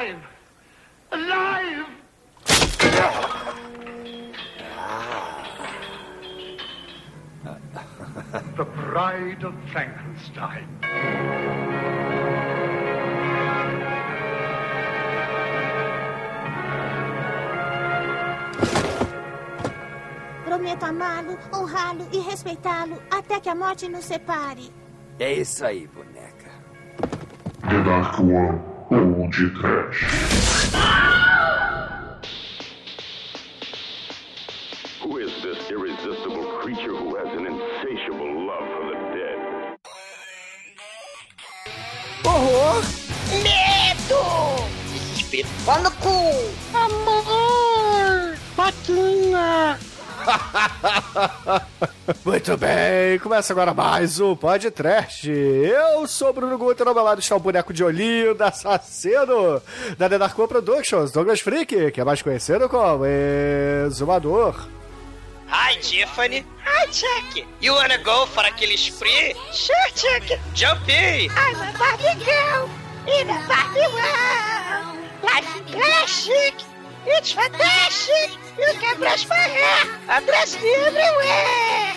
alive! Alive! the Bride of Frankenstein. Prometo amá-lo, honrá-lo e respeitá-lo até que a morte nos separe. É isso aí, boneca. The Dark One ou de Trash. Who is this irresistible creature who has an insatiable love for the dead? Oh, Horror! Medo! Desespero no cu! Amor! Paquinha! Muito bem, começa agora mais um podcast. Eu sou o Bruno Guter, ao meu lado está o boneco de olhinho da assassino da The Dark Productions, Douglas Freak, que é mais conhecido como Exumador. Hi, Tiffany. Hi, Chuck. You wanna go for aquele spree? Sure, Chuck. Jump in. I'm a Barbie girl in a Barbie world. Life is plastic. It's fantastic. Hair. I brush me everywhere.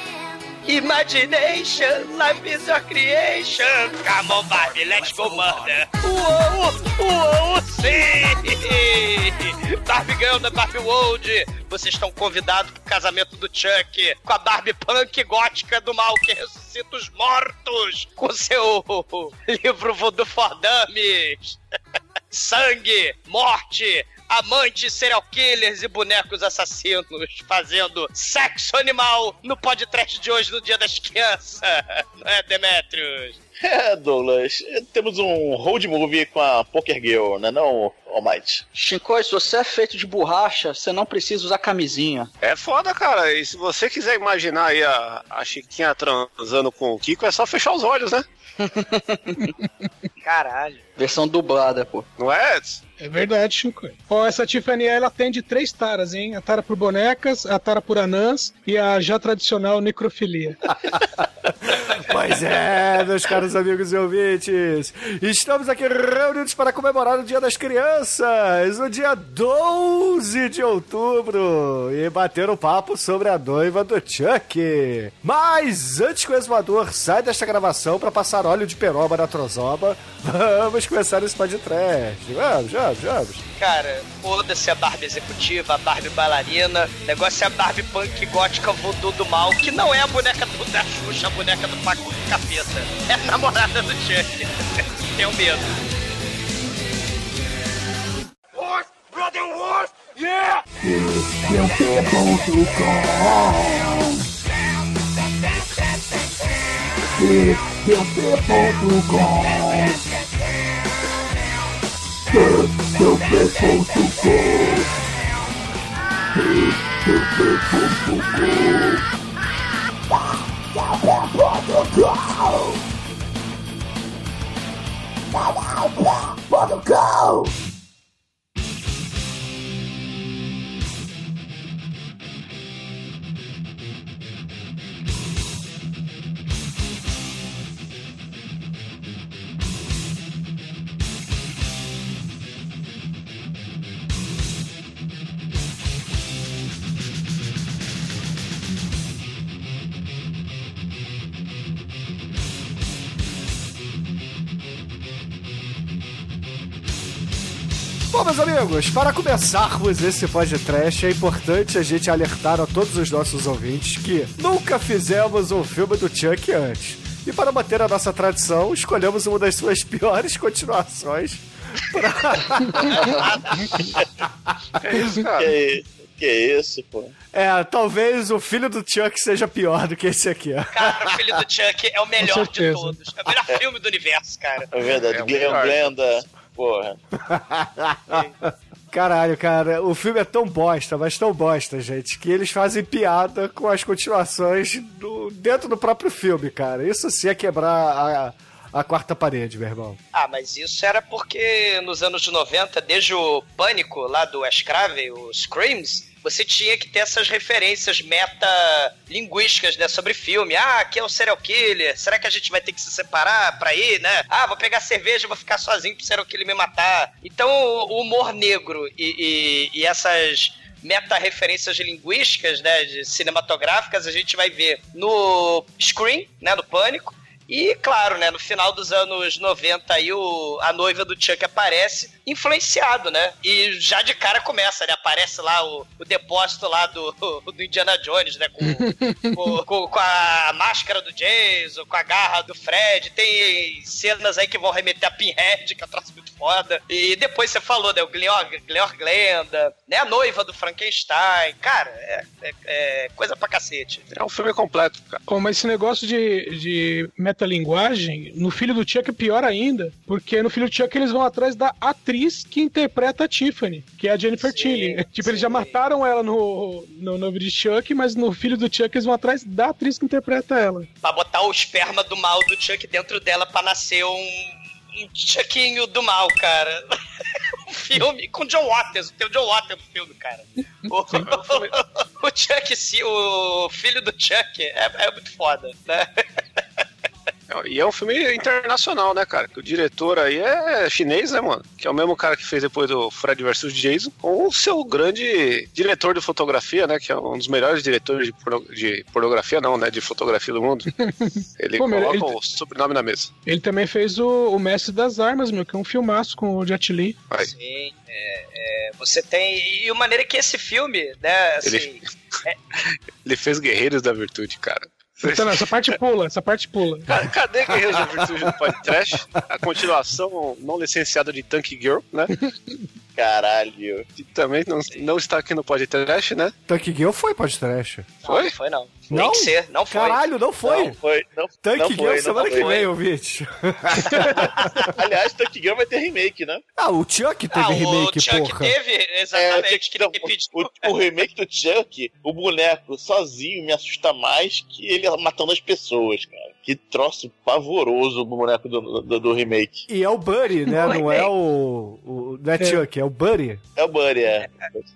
Imagination, life is your creation. Come on, Barbie, let's go murder. Uou, uou, sim! Barbie Girl da Barbie World, vocês estão convidados pro casamento do Chuck com a Barbie punk gótica do mal que ressuscita os mortos com seu livro Voodoo for Dummies. Sangue, morte, amantes, serial killers e bonecos assassinos fazendo sexo animal no podcast de hoje, no Dia das Crianças. Não é, Demetrius? É, Douglas, temos um road movie com a Poker Girl, né não, Almighty? Shinkoi, se você é feito de borracha, você não precisa usar camisinha. É foda, cara. E se você quiser imaginar aí a, a Chiquinha transando com o Kiko, é só fechar os olhos, né? Caralho. Versão dublada, pô. Não é, Edson? É verdade, Chico. Ó, essa Tiffany ela atende três taras, hein? A tara por bonecas, a tara por anãs e a já tradicional necrofilia. Pois é, meus caros amigos e ouvintes, estamos aqui reunidos para comemorar o Dia das Crianças, o dia 12 de outubro, e bater um papo sobre a noiva do Chuck. Mas antes que o exumador saia desta gravação para passar óleo de peroba na trozoba, vamos começar esse podcast. Vamos, vamos, Cara, foda-se a Barbie executiva, a Barbie bailarina, o negócio é a Barbie punk gótica voodoo do mal, que não é a boneca do, da Xuxa, a boneca do Paco do Capeta. É a namorada do Chuck. Tenho medo. Horse! Brother horse! Yeah! Cão. Meu tempo do cão. Meu tempo do cão. Meu tempo do cão. Go! Amigos, para começarmos esse podcast, é importante a gente alertar a todos os nossos ouvintes que nunca fizemos um filme do Chuck antes. E para manter a nossa tradição, escolhemos uma das suas piores continuações pra... Que, que isso, pô? É, talvez o filho do Chuck seja pior do que esse aqui. ó. Cara, o filho do Chuck é o melhor de todos. É o melhor filme do universo, cara. É verdade, É o Glenn melhor. Glenda, porra. Caralho, cara, o filme é tão bosta, mas tão bosta, gente, que eles fazem piada com as continuações do- dentro do próprio filme, cara. Isso sim é quebrar a, a quarta parede, meu irmão. Ah, mas isso era porque nos anos 90, desde o Pânico lá do Wes Craven, o Screams, você tinha que ter essas referências meta-linguísticas, né, sobre filme. Ah, aqui é o serial killer, será que a gente vai ter que se separar pra ir, né? Ah, vou pegar cerveja, vou ficar sozinho pro serial killer me matar. Então, o humor negro e, e, e essas meta-referências linguísticas, né, de cinematográficas, a gente vai ver no Scream, né, no Pânico, e, claro, né, no final dos anos 90 aí o, a noiva do Chuck aparece, influenciado, né? E já de cara começa, né? Aparece lá o, o depósito lá do, do Indiana Jones, né? Com, com, com, com a máscara do Jason, com a garra do Fred. Tem cenas aí que vão remeter a Pinhead, que é um troço muito foda. E depois você falou, né? O Gleor, Gleor Glenda, né? A noiva do Frankenstein. Cara, é, é, é coisa pra cacete. É um filme completo, cara. Mas esse negócio de, de metalinguagem, no Filho do Chuck é pior ainda, porque no Filho do Chuck eles vão atrás da atriz que interpreta a Tiffany, que é a Jennifer sim, Tilly. Tipo, sim. eles já mataram ela no, no novo de Chuck, mas no filho do Chuck eles vão atrás da atriz que interpreta ela. Pra botar o esperma do mal do Chuck dentro dela pra nascer um, um Chuckinho do mal, cara. um filme com John Waters, tem o John Waters no filme, cara. O, o, o Chuck, o filho do Chuck é, é muito foda, né? E é um filme internacional, né, cara? Que o diretor aí é chinês, né, mano? Que é o mesmo cara que fez depois do Fred vs Jason, com o seu grande diretor de fotografia, né? Que é um dos melhores diretores de, porno... de pornografia, não, né? De fotografia do mundo. Ele Pô, coloca ele... o sobrenome na mesa. Ele também fez o, o Mestre das Armas, meu, que é um filmaço com o Jet Li. Aí. Sim, é, é, você tem. E a maneira que esse filme, né, assim. Ele, é... ele fez Guerreiros da Virtude, cara. Então, essa parte pula, essa parte pula. Cadê Guerreiros da Virtude no podcast? A continuação não licenciada de Tank Girl, né? Caralho. Que também não, não está aqui no podcast, né? Tank Girl foi podcast. Foi? Não, foi não. Não? Tem que ser, não foi. Caralho, não foi. Não foi. Não, Tank não Girl foi, semana não que foi. vem, ouvinte. Aliás, Tank Girl vai ter remake, né? Ah, o Chuck teve Ah, remake, o Chuck porra. teve, exatamente, É, que não, o, o remake do Chuck, o boneco sozinho me assusta mais que ele matando as pessoas, cara. Que troço pavoroso o boneco do, do, do remake. E é o Buddy, né? Não é o. o não é Chuck, é o Buddy. É o Buddy, é.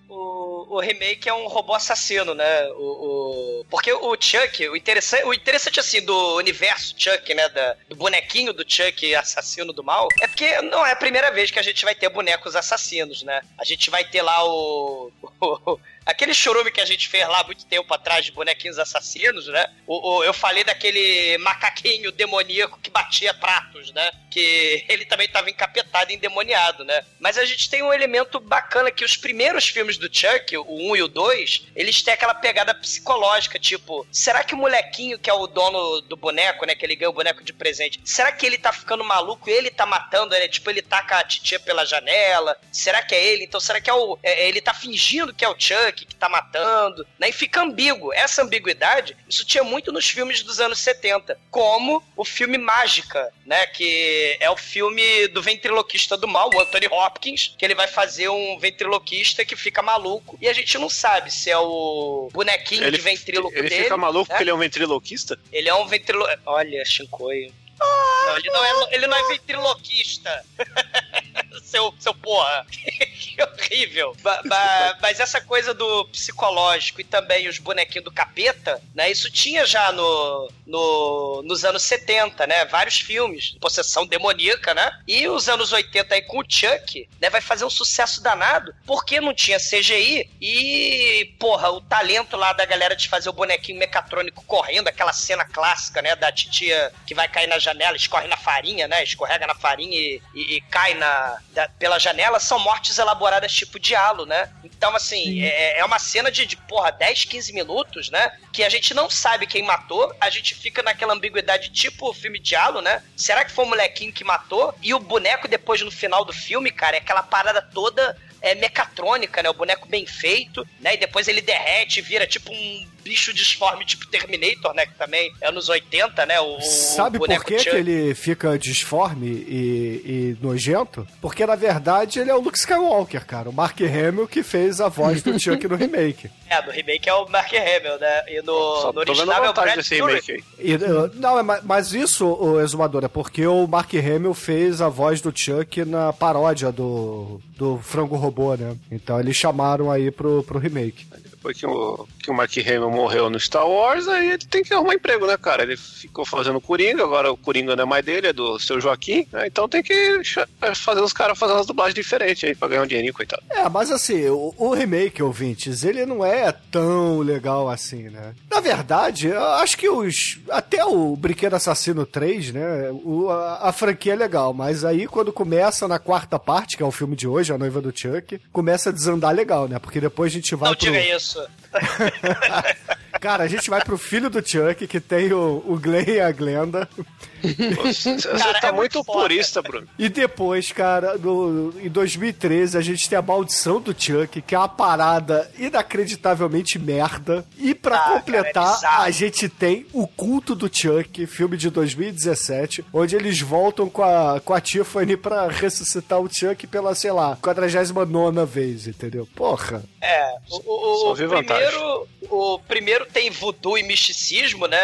O, o remake é um robô assassino, né? O, o- porque o Chuck, o interessante, o interessante assim do universo Chuck, né? Da- do bonequinho do Chuck assassino do mal, é porque não é a primeira vez que a gente vai ter bonecos assassinos, né? A gente vai ter lá o. Aquele chorume que a gente fez lá muito tempo atrás de bonequinhos assassinos, né? O, o- eu falei daquele macaquinho demoníaco que batia pratos, né? Que ele também estava encapetado, endemoniado, né? Mas a gente tem um elemento bacana que os primeiros filmes do Chuck, o 1 e o 2, eles têm aquela pegada psicológica, tipo, será que o molequinho que é o dono do boneco, né? Que ele ganha o boneco de presente, será que ele tá ficando maluco e ele tá matando, né? Tipo, ele taca a titia pela janela? Será que é ele? Então, será que é o. é- ele tá fingindo que é o Chuck que tá matando? Né? E fica ambíguo. Essa ambiguidade, isso tinha muito nos filmes dos anos 70. Como o filme Mágica, né? Que é o filme do ventriloquista do mal, o Anthony Hopkins, que ele vai fazer um ventriloquista que fica maluco. E a gente não sabe se é o bonequinho Ele, de ventríloco ele dele. fica maluco né? porque ele é um ventriloquista? Ele é um ventrilo... Olha, Não, ele não é, ele não é ventriloquista. seu, seu porra. que horrível. Ba- ba- mas essa coisa do psicológico e também os bonequinhos do capeta, né? Isso tinha já no, no, nos anos 70, né? Vários filmes. Possessão demoníaca, né? E os anos 80 aí com o Chuck, né? Vai fazer um sucesso danado porque não tinha CGI e, porra, o talento lá da galera de fazer o bonequinho mecatrônico correndo, aquela cena clássica, né? Da titia que vai cair na janela, escorre na farinha, né? Escorrega na farinha e, e- e cai na, da- pela janela, são mortes elaboradas tipo diálogo, né? Então, assim, é, é uma cena de, de, porra, 10, 15 minutos, né? Que a gente não sabe quem matou, a gente fica naquela ambiguidade tipo o filme diálogo, né? Será que foi o molequinho que matou? E o boneco, depois, no final do filme, cara, é aquela parada toda é, mecatrônica, né? O boneco bem feito, né? E depois ele derrete, vira tipo um bicho disforme tipo Terminator, né? Que também é anos 80, né? O, Sabe o por que, que ele fica disforme e, e nojento? Porque, na verdade, ele é o Luke Skywalker, cara. O Mark Hamill que fez a voz do Chuck no remake. É, no remake é o Mark Hamill, né? E no, Só no tô vendo original é o Brad remake aí. E, uh, não, é ma- mas isso, o Exumador, é porque o Mark Hamill fez a voz do Chuck na paródia do, do Frango Robô, né? Então eles chamaram aí pro, pro remake. Depois que o, que o Mark Hamill morreu no Star Wars, aí ele tem que arrumar emprego, né, cara? Ele ficou fazendo Coringa, agora o Coringa não é mais dele, é do seu Joaquim, né? Então tem que cha- fazer os caras fazer umas dublagens diferentes aí pra ganhar um dinheirinho, coitado. É, mas assim, o, o remake, ouvintes, ele não é tão legal assim, né? Na verdade, eu acho que os. Até o Brinquedo Assassino 3, né? O, a, a franquia é legal, mas aí quando começa na quarta parte, que é o filme de hoje, A Noiva do Chuck, começa a desandar legal, né? Porque depois a gente vai Não pro. diga isso isso. Cara, a gente vai pro filho do Chuck, que tem o, o Glenn e a Glenda. Você Cara, tá é muito muito foda. purista, Bruno. E depois, cara, no, em 2013, a gente tem a maldição do Chuck, que é uma parada inacreditavelmente merda. E pra Ah, cara, é completar, a gente tem o culto do Chuck, filme de 2017, onde eles voltam com a, com a Tiffany pra ressuscitar o Chuck pela, sei lá, 49 vez, entendeu? Porra. É, o, o- o primeiro, o primeiro tem voodoo e misticismo, né?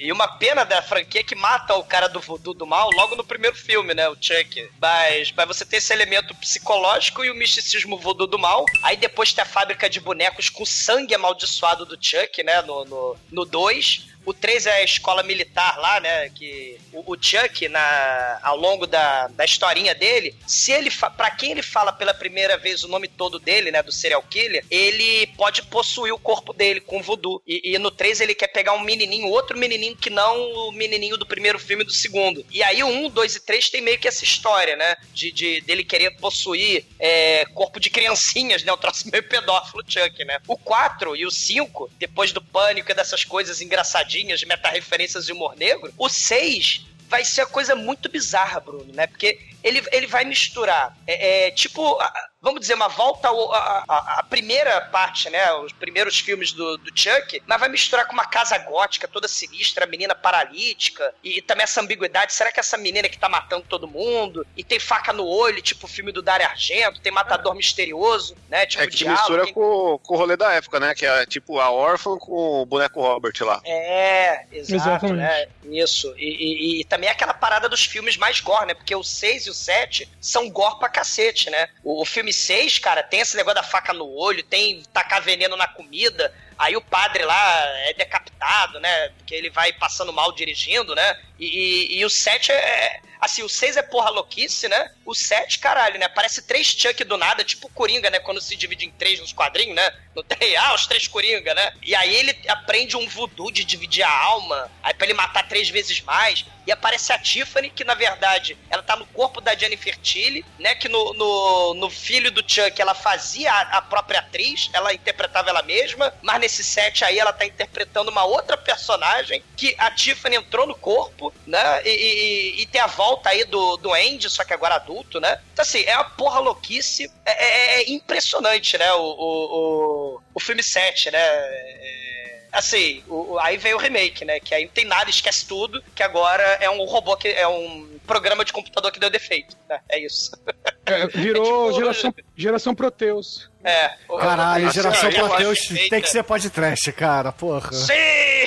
E uma pena da franquia que mata o cara do voodoo do mal logo no primeiro filme, né? O Chuck. Mas, mas você tem esse elemento psicológico e o misticismo voodoo do mal. Aí depois tem a fábrica de bonecos com sangue amaldiçoado do Chuck, né? No 2. No, no dois. O 3 é a escola militar lá, né? Que o, o Chuck, na, ao longo da, da historinha dele, se ele pra quem ele fala pela primeira vez o nome todo dele, né? Do serial killer, ele pode possuir o corpo dele com voodoo. E, e no 3 ele quer pegar um menininho, outro menininho que não o menininho do primeiro filme e do segundo. E aí o 1, 2 e 3 tem meio que essa história, né? De, de dele querer possuir é, corpo de criancinhas, né? Um troço meio pedófilo Chuck, né? O 4 e o 5, depois do pânico e dessas coisas engraçadinhas, de meta-referências de humor negro, o 6 vai ser a coisa muito bizarra, Bruno, né? Porque ele, ele vai misturar, é, é, tipo, a- vamos dizer, uma volta ao- a, a- a primeira parte, né? Os primeiros filmes do, do Chuck, mas vai misturar com uma casa gótica toda sinistra, a menina paralítica, e, e também essa ambiguidade. Será que essa menina que tá matando todo mundo, e tem faca no olho, tipo o filme do Dario Argento, tem matador misterioso, né? Tipo, É que diálogo, mistura quem- com, com o rolê da época, né? Que é tipo a órfã com o boneco Robert lá. É, exato, Exatamente. né? Isso. E, e- e também é aquela parada dos filmes mais gore, né? Porque o 6 e o 7 são gore pra cacete, né? O, o filme 6, cara, tem esse negócio da faca no olho, tem tacar veneno na comida. Aí o padre lá é decapitado, né? Porque ele vai passando mal dirigindo, né? E, e- e o 7 é. Assim, o 6 é porra louquice, né? O 7, caralho, né? Parece três Chuck do nada, tipo Coringa, né? Quando se divide em três nos quadrinhos, né? Não tem, ah, os três Coringa, né? E aí ele aprende um voodoo de dividir a alma, aí pra ele matar três vezes mais. E aparece a Tiffany, que na verdade ela tá no corpo da Jennifer Tilly, né? Que no, no, no filho do Chuck ela fazia a, a própria atriz, ela interpretava ela mesma, mas nesse set aí ela tá interpretando uma outra personagem que a Tiffany entrou no corpo, né? E, e- e tem a volta aí do, do Andy, só que agora adulto, né? Então assim, é uma porra louquice, é, é- é impressionante, né? O, o, o, o filme 7, né? É, Assim, o- aí veio o remake, né? Que aí não tem nada, esquece tudo, que agora é um robô que é um programa de computador que deu defeito. né? É isso. É, virou É tipo- geração, geração Proteus. É. Caralho, o- geração Proteus perfeita. tem que ser pod trash, cara, porra. Sim!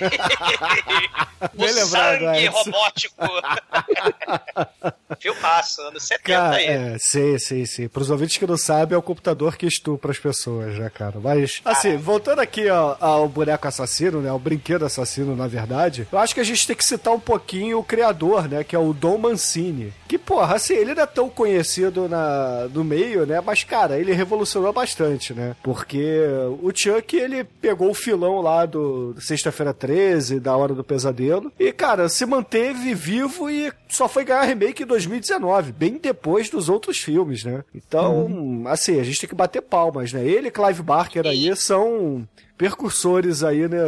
o sangue Edson. robótico. Filmaço, anos 70 Cara, aí. é, sim, sim, sim. Pros ouvintes que não sabem, é o computador que estupra as pessoas, né, cara? Mas, assim, voltando aqui ó, ao boneco assassino, né? O brinquedo assassino, na verdade, eu acho que a gente tem que citar um pouquinho o criador, né? Que é o Dom Mancini. Que, porra, assim, ele não é tão conhecido na, no meio, né? Mas, cara, ele revolucionou bastante, né? Porque o Chuck, ele pegou o filão lá do Sexta-feira 13, da Hora do Pesadelo, e, cara, se manteve vivo e só foi ganhar remake em 2019, bem depois dos outros filmes, né? Então, assim, a gente tem que bater palmas, né? Ele e Clive Barker aí são percursores aí, né,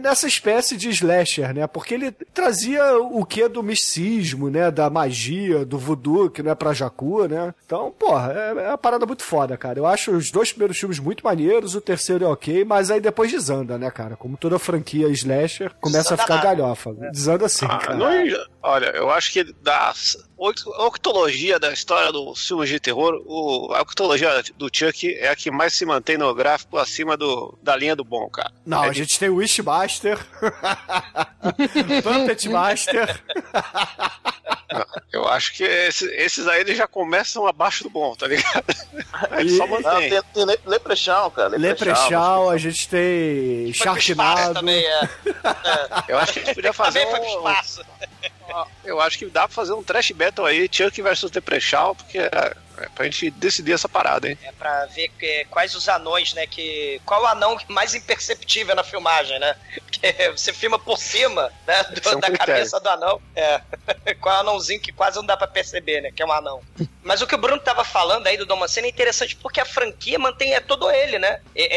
nessa espécie de slasher, né? Porque ele trazia o que do misticismo, né? Da magia, do voodoo, que não é pra Jacu, né? Então, porra, é, é uma parada muito foda, cara. Eu acho os dois primeiros filmes muito maneiros, o terceiro é ok, mas aí depois desanda, né, cara? Como toda franquia slasher, começa Desanda a ficar nada. galhofa. Desanda assim, Ah, cara. não- olha, eu acho que das oct- a octologia da história dos filmes de terror, o- a octologia do Chuck é a que mais se mantém no gráfico acima do, da linha do bom, cara. Não, É a de- gente tem o Wishmaster, Puppet Master. Eu acho que esse- esses aí eles já começam abaixo do bom, tá ligado? Eles E- só Não, mantém. tem, tem Le- Leprechaun, cara. Leprechaun, a gente tem Sharknado. também é. Eu acho que a gente podia fazer um. Eu acho que dá pra fazer um trash battle aí, Chuck versus Deprechal, porque é, é pra gente decidir essa parada, hein? É pra ver que- quais os anões, né? Que, qual o anão mais imperceptível na filmagem, né? Porque você filma por cima né, do- Esse é um da critério. cabeça do anão. É. Qual é o anãozinho que quase não dá pra perceber, né? Que é um anão. Mas o que o Bruno tava falando aí do Dom Mancini é interessante porque a franquia mantém é todo ele, né? É-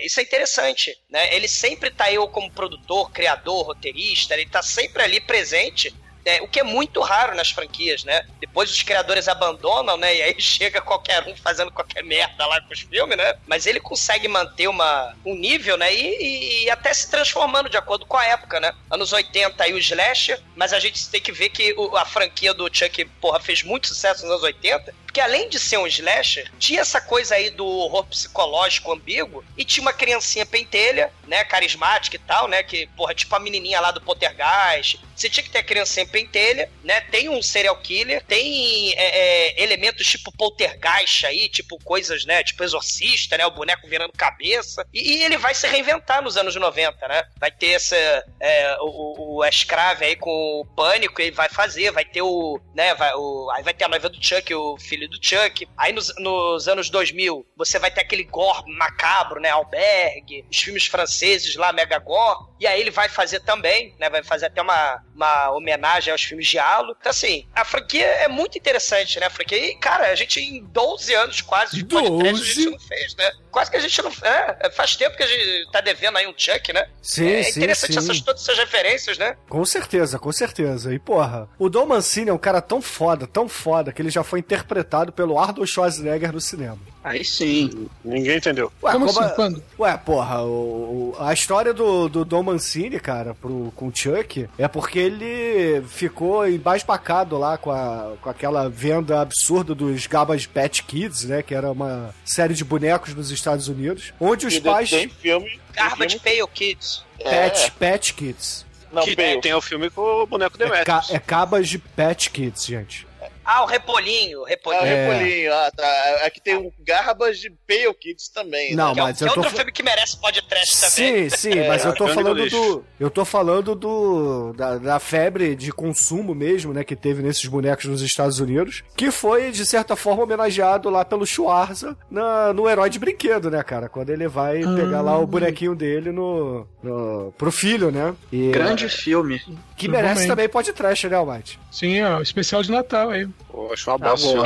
é- isso é interessante, né? Ele sempre tá eu como produtor, criador, roteirista, ele tá sempre ali presente é, o que é muito raro nas franquias, né? Depois os criadores abandonam, né? E aí chega qualquer um fazendo qualquer merda lá com os filmes, né? Mas ele consegue manter uma, um nível, né? E, e- e até se transformando de acordo com a época, né? Anos 80 aí o Slasher, mas a gente tem que ver que o- a franquia do Chuck, porra, fez muito sucesso nos anos 80. Porque além de ser um slasher, tinha essa coisa aí do horror psicológico ambíguo e tinha uma criancinha pentelha, né, carismática e tal, né, que, porra, tipo a menininha lá do Poltergeist. Você tinha que ter a criancinha pentelha, né, tem um serial killer, tem é, é, elementos tipo Poltergeist aí, tipo coisas, né, tipo Exorcista, né, o boneco virando cabeça. E, e ele vai se reinventar nos anos 90, né? Vai ter essa, é, o, o, aí com o Pânico, ele vai fazer, vai ter o, né, vai, o, aí vai ter a noiva do Chuck, o filho do Chuck. Aí nos, nos anos 2000, você vai ter aquele gore macabro, né, Albergue, os filmes franceses lá, Mega Gore. E aí ele vai fazer também, né, vai fazer até uma, uma homenagem aos filmes de Halo. Então assim, a franquia é muito interessante, né, a franquia. E, cara, a gente em 12 anos quase de podcast a gente 12? não fez, né? Quase que a gente não... É, faz tempo que a gente tá devendo aí um Chuck, né? Sim, é sim, interessante sim. essas, todas essas referências, né? Com certeza, com certeza. E porra, o Dom Mancini é um cara tão foda, tão foda, que ele já foi interpretado pelo Arnold Schwarzenegger no cinema. Aí sim. Ninguém entendeu. Ué, Como como assim? a- Quando? Ué, porra, o, o- a história do, do Dom Mancini, cara, pro, com o Chuck, é porque ele ficou embasbacado lá com, a, com aquela venda absurda dos Gabas Pet Kids, né? Que era uma série de bonecos nos Estados Unidos, onde os E pais... Tem filme. Garbage filme- Pale Kids. Pet, É, Pet Kids. não, que Bale. tem o filme com o boneco É, ca, é cabas de Pet Kids, gente. Ah, o Repolinho, o Ah, Repolinho. É. Repolinho, ah, tá. Aqui tem um Garbas de Pale Kids também. Não, né? Que é, mas que eu é tô... outro filme que merece podcast também. Sim, sim, mas eu tô grande falando do. Eu tô falando do. Da, da febre de consumo mesmo, né, que teve nesses bonecos nos Estados Unidos. Que foi, de certa forma, homenageado lá pelo Schwarza na, no herói de brinquedo, né, cara? Quando ele vai pegar lá o bonequinho dele no, no. pro filho, né? E, Grande filme. Que merece também pode trash, né, Almighty? Sim, ó, especial de Natal aí. Pô, acho uma Tá bosta. bom.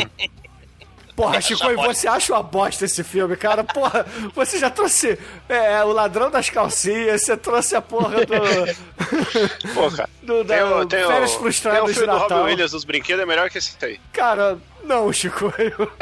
Porra, Chico, e você acha uma bosta esse filme, cara? Porra, você já trouxe é, o ladrão das calcinhas, você trouxe a porra do. Pô, cara. do da, Tem o, tem o, Férias tem o Frustradas de filme do. Robin Williams dos brinquedos, é melhor que esse aí. Cara, não, Chico. eu-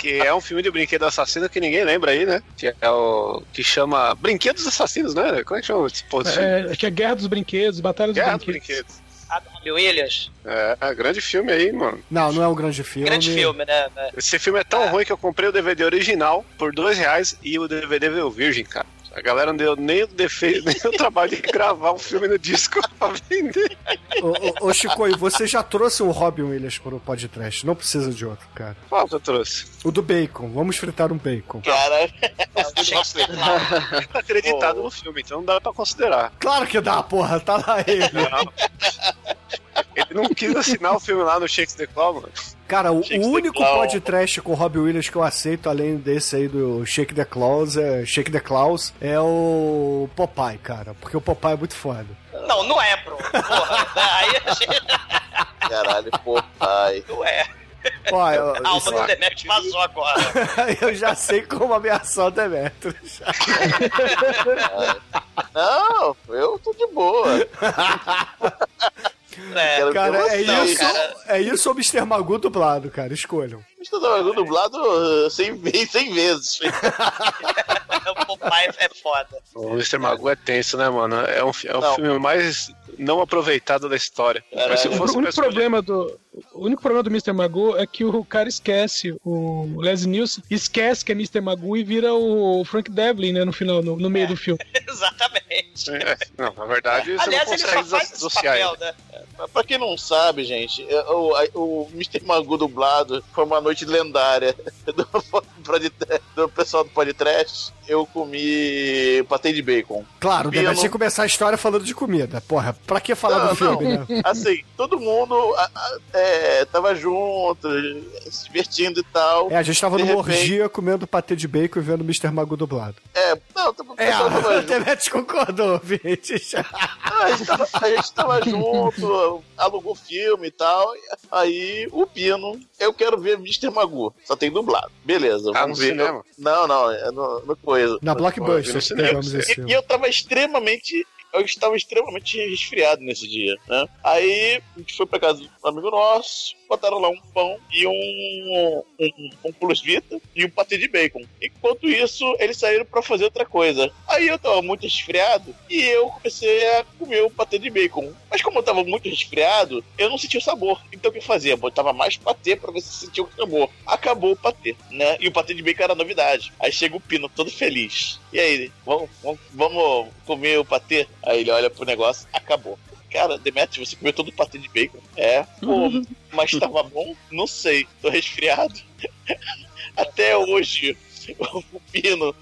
Que é um filme de brinquedo assassino que ninguém lembra aí, né? Que é o. que chama Brinquedos Assassinos, né? Como é que chama esse desse filme? É, que é Guerra dos Brinquedos, Batalha dos Guerra dos Brinquedos. Robbie Williams. É, grande filme aí, mano. Não, não é um grande filme. Grande filme, né? Esse filme é tão ruim que eu comprei o DVD original por dois reais e o DVD veio virgem, cara. A galera não deu nem o, defe... nem o trabalho de gravar um filme no disco pra vender. Ô, ô, ô, Chico, e você já trouxe o Robin Williams pro podcast. Não precisa de outro, cara. Qual que eu trouxe? O do bacon. Vamos fritar um bacon. Cara, É o Shakespeare lá. Tá acreditado no filme, então não dá pra considerar. Claro que dá, porra. Tá lá ele. Não. Ele não quis assinar o filme lá no Shakespeare Claw, mano. Cara, o, Shake único podcast com o Robin Williams que eu aceito, além desse aí do Shake the Claus, é, Shake the Claus, é o Popeye, cara. Porque o Popeye é muito foda. Não, não é, bro. Porra, aí a gente... Caralho, pai. Não é. Ó, eu, A alma do Demetrius vazou agora. eu já sei como ameaçar o Demetrius. Não, eu tô de boa. É, Cara, é isso, é isso ou Mr. Magu dublado, cara? Escolham. Estou trabalhando dublado uh, 100, ve- 100 vezes. o Popeye é foda. O Mr. Magoo é tenso, né, mano? É um, é o Não. filme mais não aproveitado da história. Caralho. Mas se O fosse único pra escolher- problema do. O único problema do Mr. Magoo é que o cara esquece, o Leslie Nielsen esquece que é Mr. Magoo e vira o Frank Devlin, né, no final, no, no meio do filme. Exatamente. É, não, na verdade, você Aliás, não ele consegue só faz esse desassociar papel, ele. né? Pra quem não sabe, gente, é, o, o Mr. Magoo dublado foi uma noite lendária do, do pessoal do podcast. Eu comi patê de bacon. Claro, o Pino. Tinha que começar a história falando de comida. Porra, pra que falar Não, do filme, não. né? Assim, todo mundo a- a- é, tava junto, se divertindo e tal. É, a gente tava De numa repente- orgia comendo patê de bacon e vendo Mr. Magu dublado. É, não, o É, tava o junto. Demetrius concordou. Ah, a, gente tava, a gente tava junto, alugou filme e tal. Aí o Pino, eu quero ver Mr. Magoo. Só tem dublado. Beleza, Ah, vamos no ver. cinema? Não, não, é no, no coisa. Na Blockbuster E, filme. e eu tava extremamente. Eu estava extremamente resfriado nesse dia, né? Aí a gente foi pra casa do amigo nosso, botaram lá um pão e um, um, um plus vita e um patê de bacon. Enquanto isso, eles saíram pra fazer outra coisa. Aí eu tava muito resfriado e eu comecei a comer o patê de bacon. Mas como eu tava muito resfriado, eu não sentia o sabor. Então o que eu fazia? Botava mais patê pra ver se sentia o sabor. Acabou o patê, né? E o patê de bacon era novidade. Aí chega o Pino todo feliz. E aí, vamos, vamos, vamos comer o patê? Aí ele olha pro negócio, acabou. Cara, Demetrius, você comeu todo o patê de bacon? É, pô, mas tava bom? Não sei, tô resfriado. Até hoje, o Pino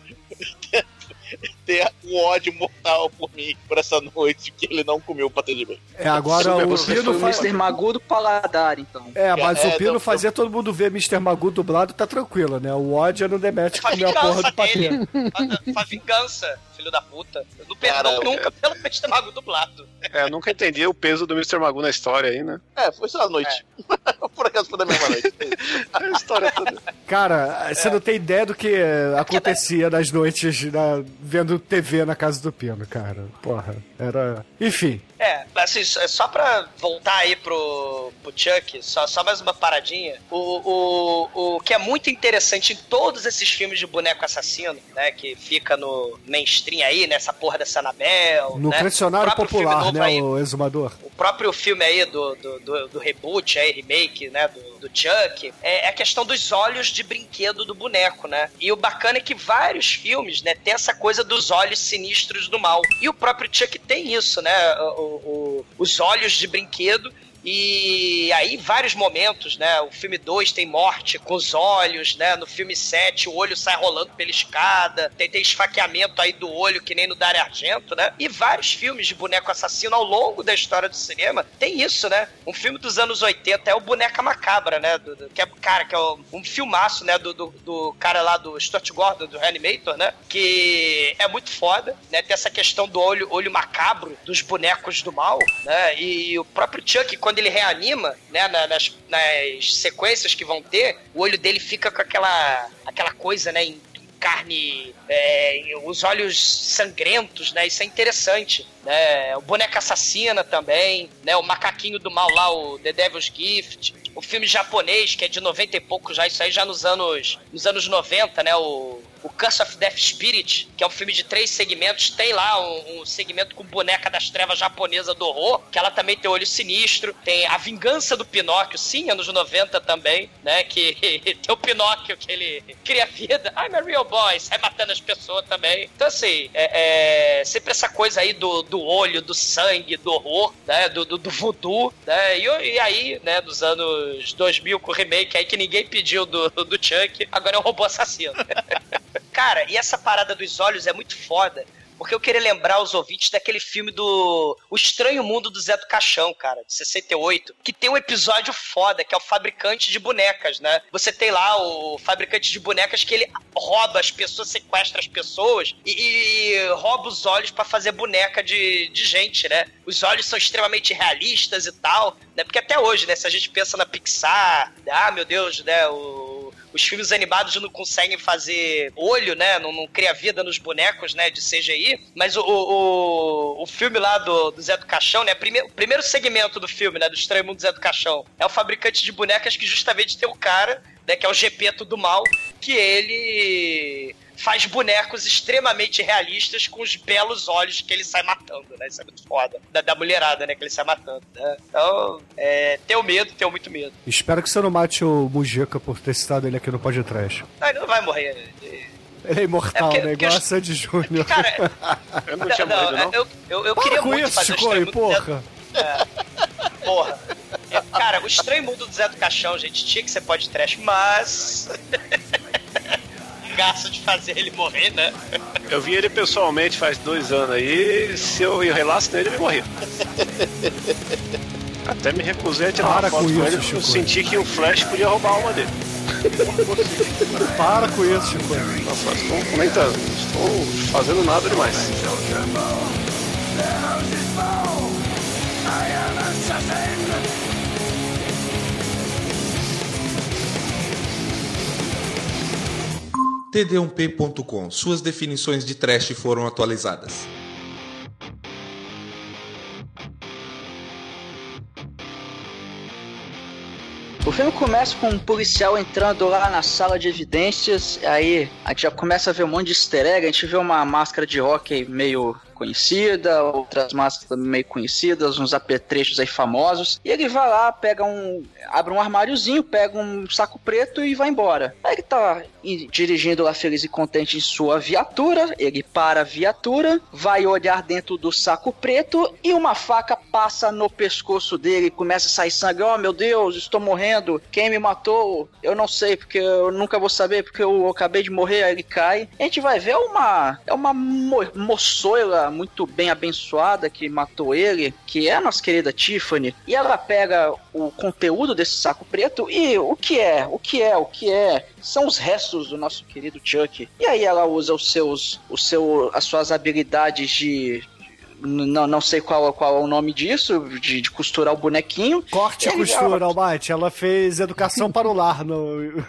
tem um ódio mortal por mim, por essa noite, que ele não comeu o patê de bacon. É, agora o Pino faz... Mr. Magoo do paladar, então. É, mas É, o Pino não, fazia todo mundo ver Mr. Magu dublado, tá tranquilo, né? O ódio é no Demetrius Faz comer a porra vingança do patê. dele. Faz- Faz vingança, filho da puta. Eu não Cara, perdoo nunca pelo Mr. Mago dublado. É, eu nunca entendi o peso do Mr. Magoo na história aí, né? É, foi só a noite. por acaso foi da mesma noite. É a história toda. Cara, você não tem ideia do que acontecia nas noites na- vendo TV na casa do Pino, cara. Porra, era. Enfim. É, assim, só pra voltar aí pro, pro Chuck, só, só mais uma paradinha. O, o, o que é muito interessante em todos esses filmes de boneco assassino, né? Que fica no mainstream aí, nessa porra dessa Anabel. No né? questionário O próprio filme popular, né, aí, o exumador? o próprio filme aí do, do, do, do reboot, aí, remake, né, do, do Chuck, é, é a questão dos olhos de brinquedo do boneco, né? E o bacana é que vários filmes, né, tem essa coisa dos olhos sinistros do mal. E o próprio Chuck tem isso, né? O, o- os olhos de brinquedo. E aí, vários momentos, né? O filme 2 tem morte com os olhos, né? No filme 7, o olho sai rolando pela escada. Tem, tem esfaqueamento aí do olho, que nem no Dario Argento, né? E vários filmes de boneco assassino ao longo da história do cinema tem isso, né? Um filme dos anos 80 é o Boneca Macabra, né? Do, do- que é, cara, que é um filmaço, né? Do, do, do cara lá do Stuart Gordon, do Reanimator, né? Que é muito foda, né? Tem essa questão do olho, olho macabro dos bonecos do mal, né? E o próprio Chuck, quando ele reanima, né? na- nas, nas sequências que vão ter, o olho dele fica com aquela, aquela coisa, né? Em carne, é, os olhos sangrentos, né? Isso é interessante, né? O boneca assassina também, né? O macaquinho do mal lá, o The Devil's Gift. O filme japonês, que é de 90 e pouco já, isso aí já nos anos, nos anos 90, né? O, o Curse of Death Spirit, que é um filme de três segmentos, tem lá um, um segmento com boneca das trevas japonesa do horror, que ela também tem olho sinistro. Tem A Vingança do Pinóquio, sim, anos 90 também, né? Que tem o Pinóquio que ele cria vida. I'm a real boy, sai matando as pessoas também. Então, assim, é, é sempre essa coisa aí do, do olho, do sangue, do horror, né? Do, do, do voodoo, né? E, e aí, né, dos anos 2000 com o remake aí que ninguém pediu do, do Chuck, agora é o robô assassino. Cara, e essa parada dos olhos é muito foda. porque eu queria lembrar os ouvintes daquele filme do O Estranho Mundo do Zé do Caixão, cara, de 68, que tem um episódio foda, que é o fabricante de bonecas, né? Você tem lá o fabricante de bonecas que ele rouba as pessoas, sequestra as pessoas e, e rouba os olhos para fazer boneca de, de gente, né? Os olhos são extremamente realistas e tal, né? Porque até hoje, né, se a gente pensa na Pixar, ah, meu Deus, né, o os filmes animados não conseguem fazer olho, né? Não, não cria vida nos bonecos, né? De CGI. Mas o, o, o filme lá do, do Zé do Caixão, né? Prime, o primeiro segmento do filme, né? Do Estranho Mundo do Zé do Caixão. É o fabricante de bonecas que justamente tem o cara, né? Que é o Gepeto do mal, que ele faz bonecos extremamente realistas com os belos olhos que ele sai matando, né? Isso é muito foda. Da, da mulherada, né? Que ele sai matando, né? Então, é, tenho medo, tenho muito medo. Espero que você não mate o Mujica por ter citado ele aqui no podcast. Não, ele não vai morrer. Ele é imortal, é porque, né? Igual a Sandy Júnior. Cara, eu não, tinha morrido, não. Eu, eu, eu Para queria com muito isso, fazer Chico, o aí, porra. É, porra. É, cara, o estranho mundo do Zé do Caixão, gente, tinha que ser podcast, mas. Gasto de fazer ele morrer, né? Eu vi ele pessoalmente faz dois anos aí. Se eu relaço nele, ele morreu. Até me recusei a tirar Para uma foto com com, isso, ele porque eu senti que o Flash podia roubar a alma dele. Para com isso, Chico. Nossa, estou comentando. Estou fazendo nada demais. td1p.com. Suas definições de trash foram atualizadas. O filme começa com um policial entrando lá na sala de evidências, aí a gente já começa a ver um monte de easter egg, a gente vê uma máscara de hockey meio conhecida, outras máscaras também meio conhecidas, uns apetrechos aí famosos, e ele vai lá, pega um, abre um armáriozinho, pega um saco preto e vai embora. Aí ele tá dirigindo lá feliz e contente em sua viatura, ele para a viatura, vai olhar dentro do saco preto e uma faca passa no pescoço dele, começa a sair sangue, oh meu Deus, estou morrendo, quem me matou? Eu não sei, porque eu nunca vou saber, porque eu acabei de morrer, aí ele cai. A gente vai ver uma, é uma mo moçoila muito bem abençoada que matou ele, que é a nossa querida Tiffany, e ela pega o conteúdo desse saco preto e o que é, o que é, o que é, são os restos do nosso querido Chuck. E aí ela usa os seus, o seu, as suas habilidades de não, não sei qual, qual é o nome disso, de, de costurar o bonequinho. Corte e Ele- costura, Almighty. Ela fez educação para o lar no, no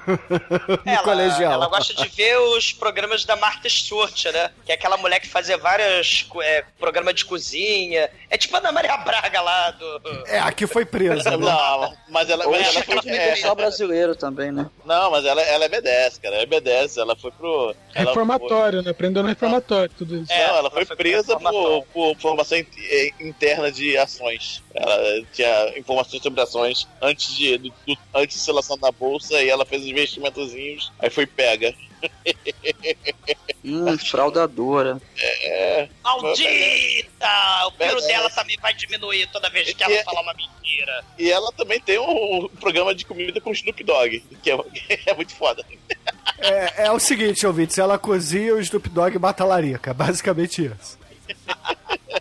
Ela, colegial. ela gosta de ver os programas da Martha Stewart, né? Que é aquela mulher que fazia vários é, programas de cozinha. É tipo a Ana Maria Braga lá do. É, aqui foi presa. né? Não, mas ela, mas ela foi. É só brasileiro também, né? Não, mas ela, ela é B10, cara. Ela é B10. Ela foi pro. Ela Reformatório, né? Prendeu no reformatório, tudo isso. Foi, não, ela foi presa por, por formação in- eh, interna de ações. Ela tinha informações sobre ações antes de, do, do- antes de ser lançada na bolsa e ela fez os investimentozinhos, aí foi pega. Hum, fraudadora. É. Maldita! O piro É. dela também vai diminuir toda vez que E ela é- falar uma mentira. E ela também tem um programa de comida com Snoop Dogg, que é, é muito foda. É, é o seguinte, ouvintes. Ela cozinha o Snoop Dogg mata a larica. Basicamente isso.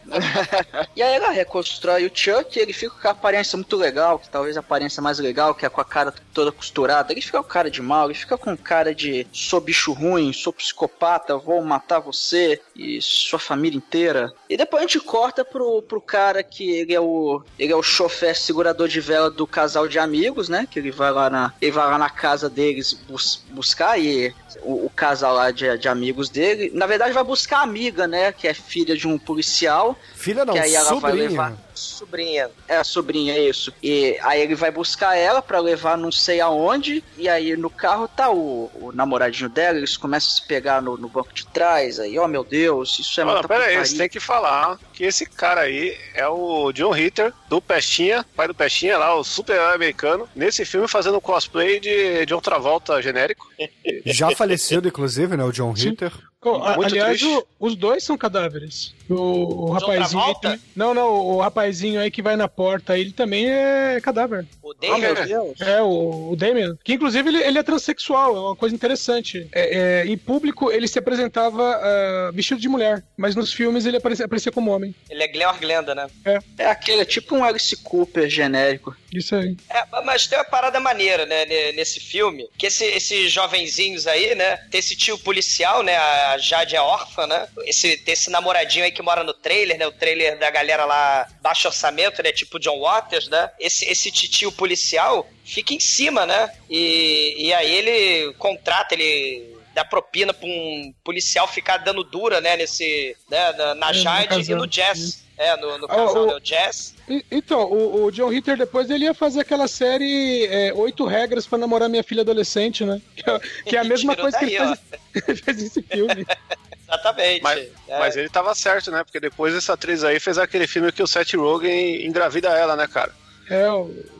E aí ela reconstrói o Chuck e ele fica com a aparência muito legal, que talvez a aparência mais legal, que é com a cara toda costurada. Ele fica com cara de mal, ele fica com cara de sou bicho ruim, sou psicopata, vou matar você e sua família inteira. E depois a gente corta pro, pro cara que ele é o ele é o chofer segurador de vela do casal de amigos, né? Que ele vai lá na ele vai lá na casa deles bus- buscar e o, o casal lá de, de amigos dele, na verdade vai buscar a amiga, né? Que é filha de um policial. Filha não, que aí ela vai sobrinha. levar. Sobrinha. É a sobrinha, isso. E aí ele vai buscar ela pra levar não sei aonde. E aí no carro tá o, o namoradinho dela. Eles começam a se pegar no, no banco de trás. Aí, oh meu Deus, isso é Mano, muita pera aí, você tem que falar que esse cara aí é o John Ritter, do Pestinha, pai do Pestinha lá, o super americano, nesse filme fazendo cosplay de John Travolta genérico. Já falecido, inclusive, né? O John Ritter. Muito aliás, o- os dois são cadáveres. O, o rapazinho aí Travolta? também. Não, não, o rapazinho aí que vai na porta, ele também é cadáver. O Damien. É, o, o Damien. Que inclusive ele, ele é transexual, é uma coisa interessante. É, é, em público ele se apresentava ah, vestido de mulher, mas nos filmes ele aparecia, aparecia como homem. Ele é Glenn Glenda, né? É. É aquele, é tipo um Alice Cooper genérico. Isso aí. É, mas tem uma parada maneira, né, ne- nesse filme, que esse- esses jovenzinhos aí, né, tem esse tio policial, né, a Jade é órfã, né, esse, tem esse namoradinho aí que mora no trailer, né, o trailer da galera lá, baixo orçamento, né, tipo John Waters, né, esse, esse titio policial fica em cima, né, e, e aí ele contrata, ele dá propina pra um policial ficar dando dura, né, nesse, né, na, na É, Jade e no Jazz, é, no, no Ah, casal, o- né, o Jazz, E- Então, o, o John Ritter depois ele ia fazer aquela série é, Oito Regras pra Namorar Minha Filha Adolescente, né? Que é, que é a mesma coisa que ele daí, fez, fez esse filme. Exatamente. Mas, É. mas ele tava certo, né? Porque depois essa atriz aí fez aquele filme que o Seth Rogen engravida ela, né, cara? É,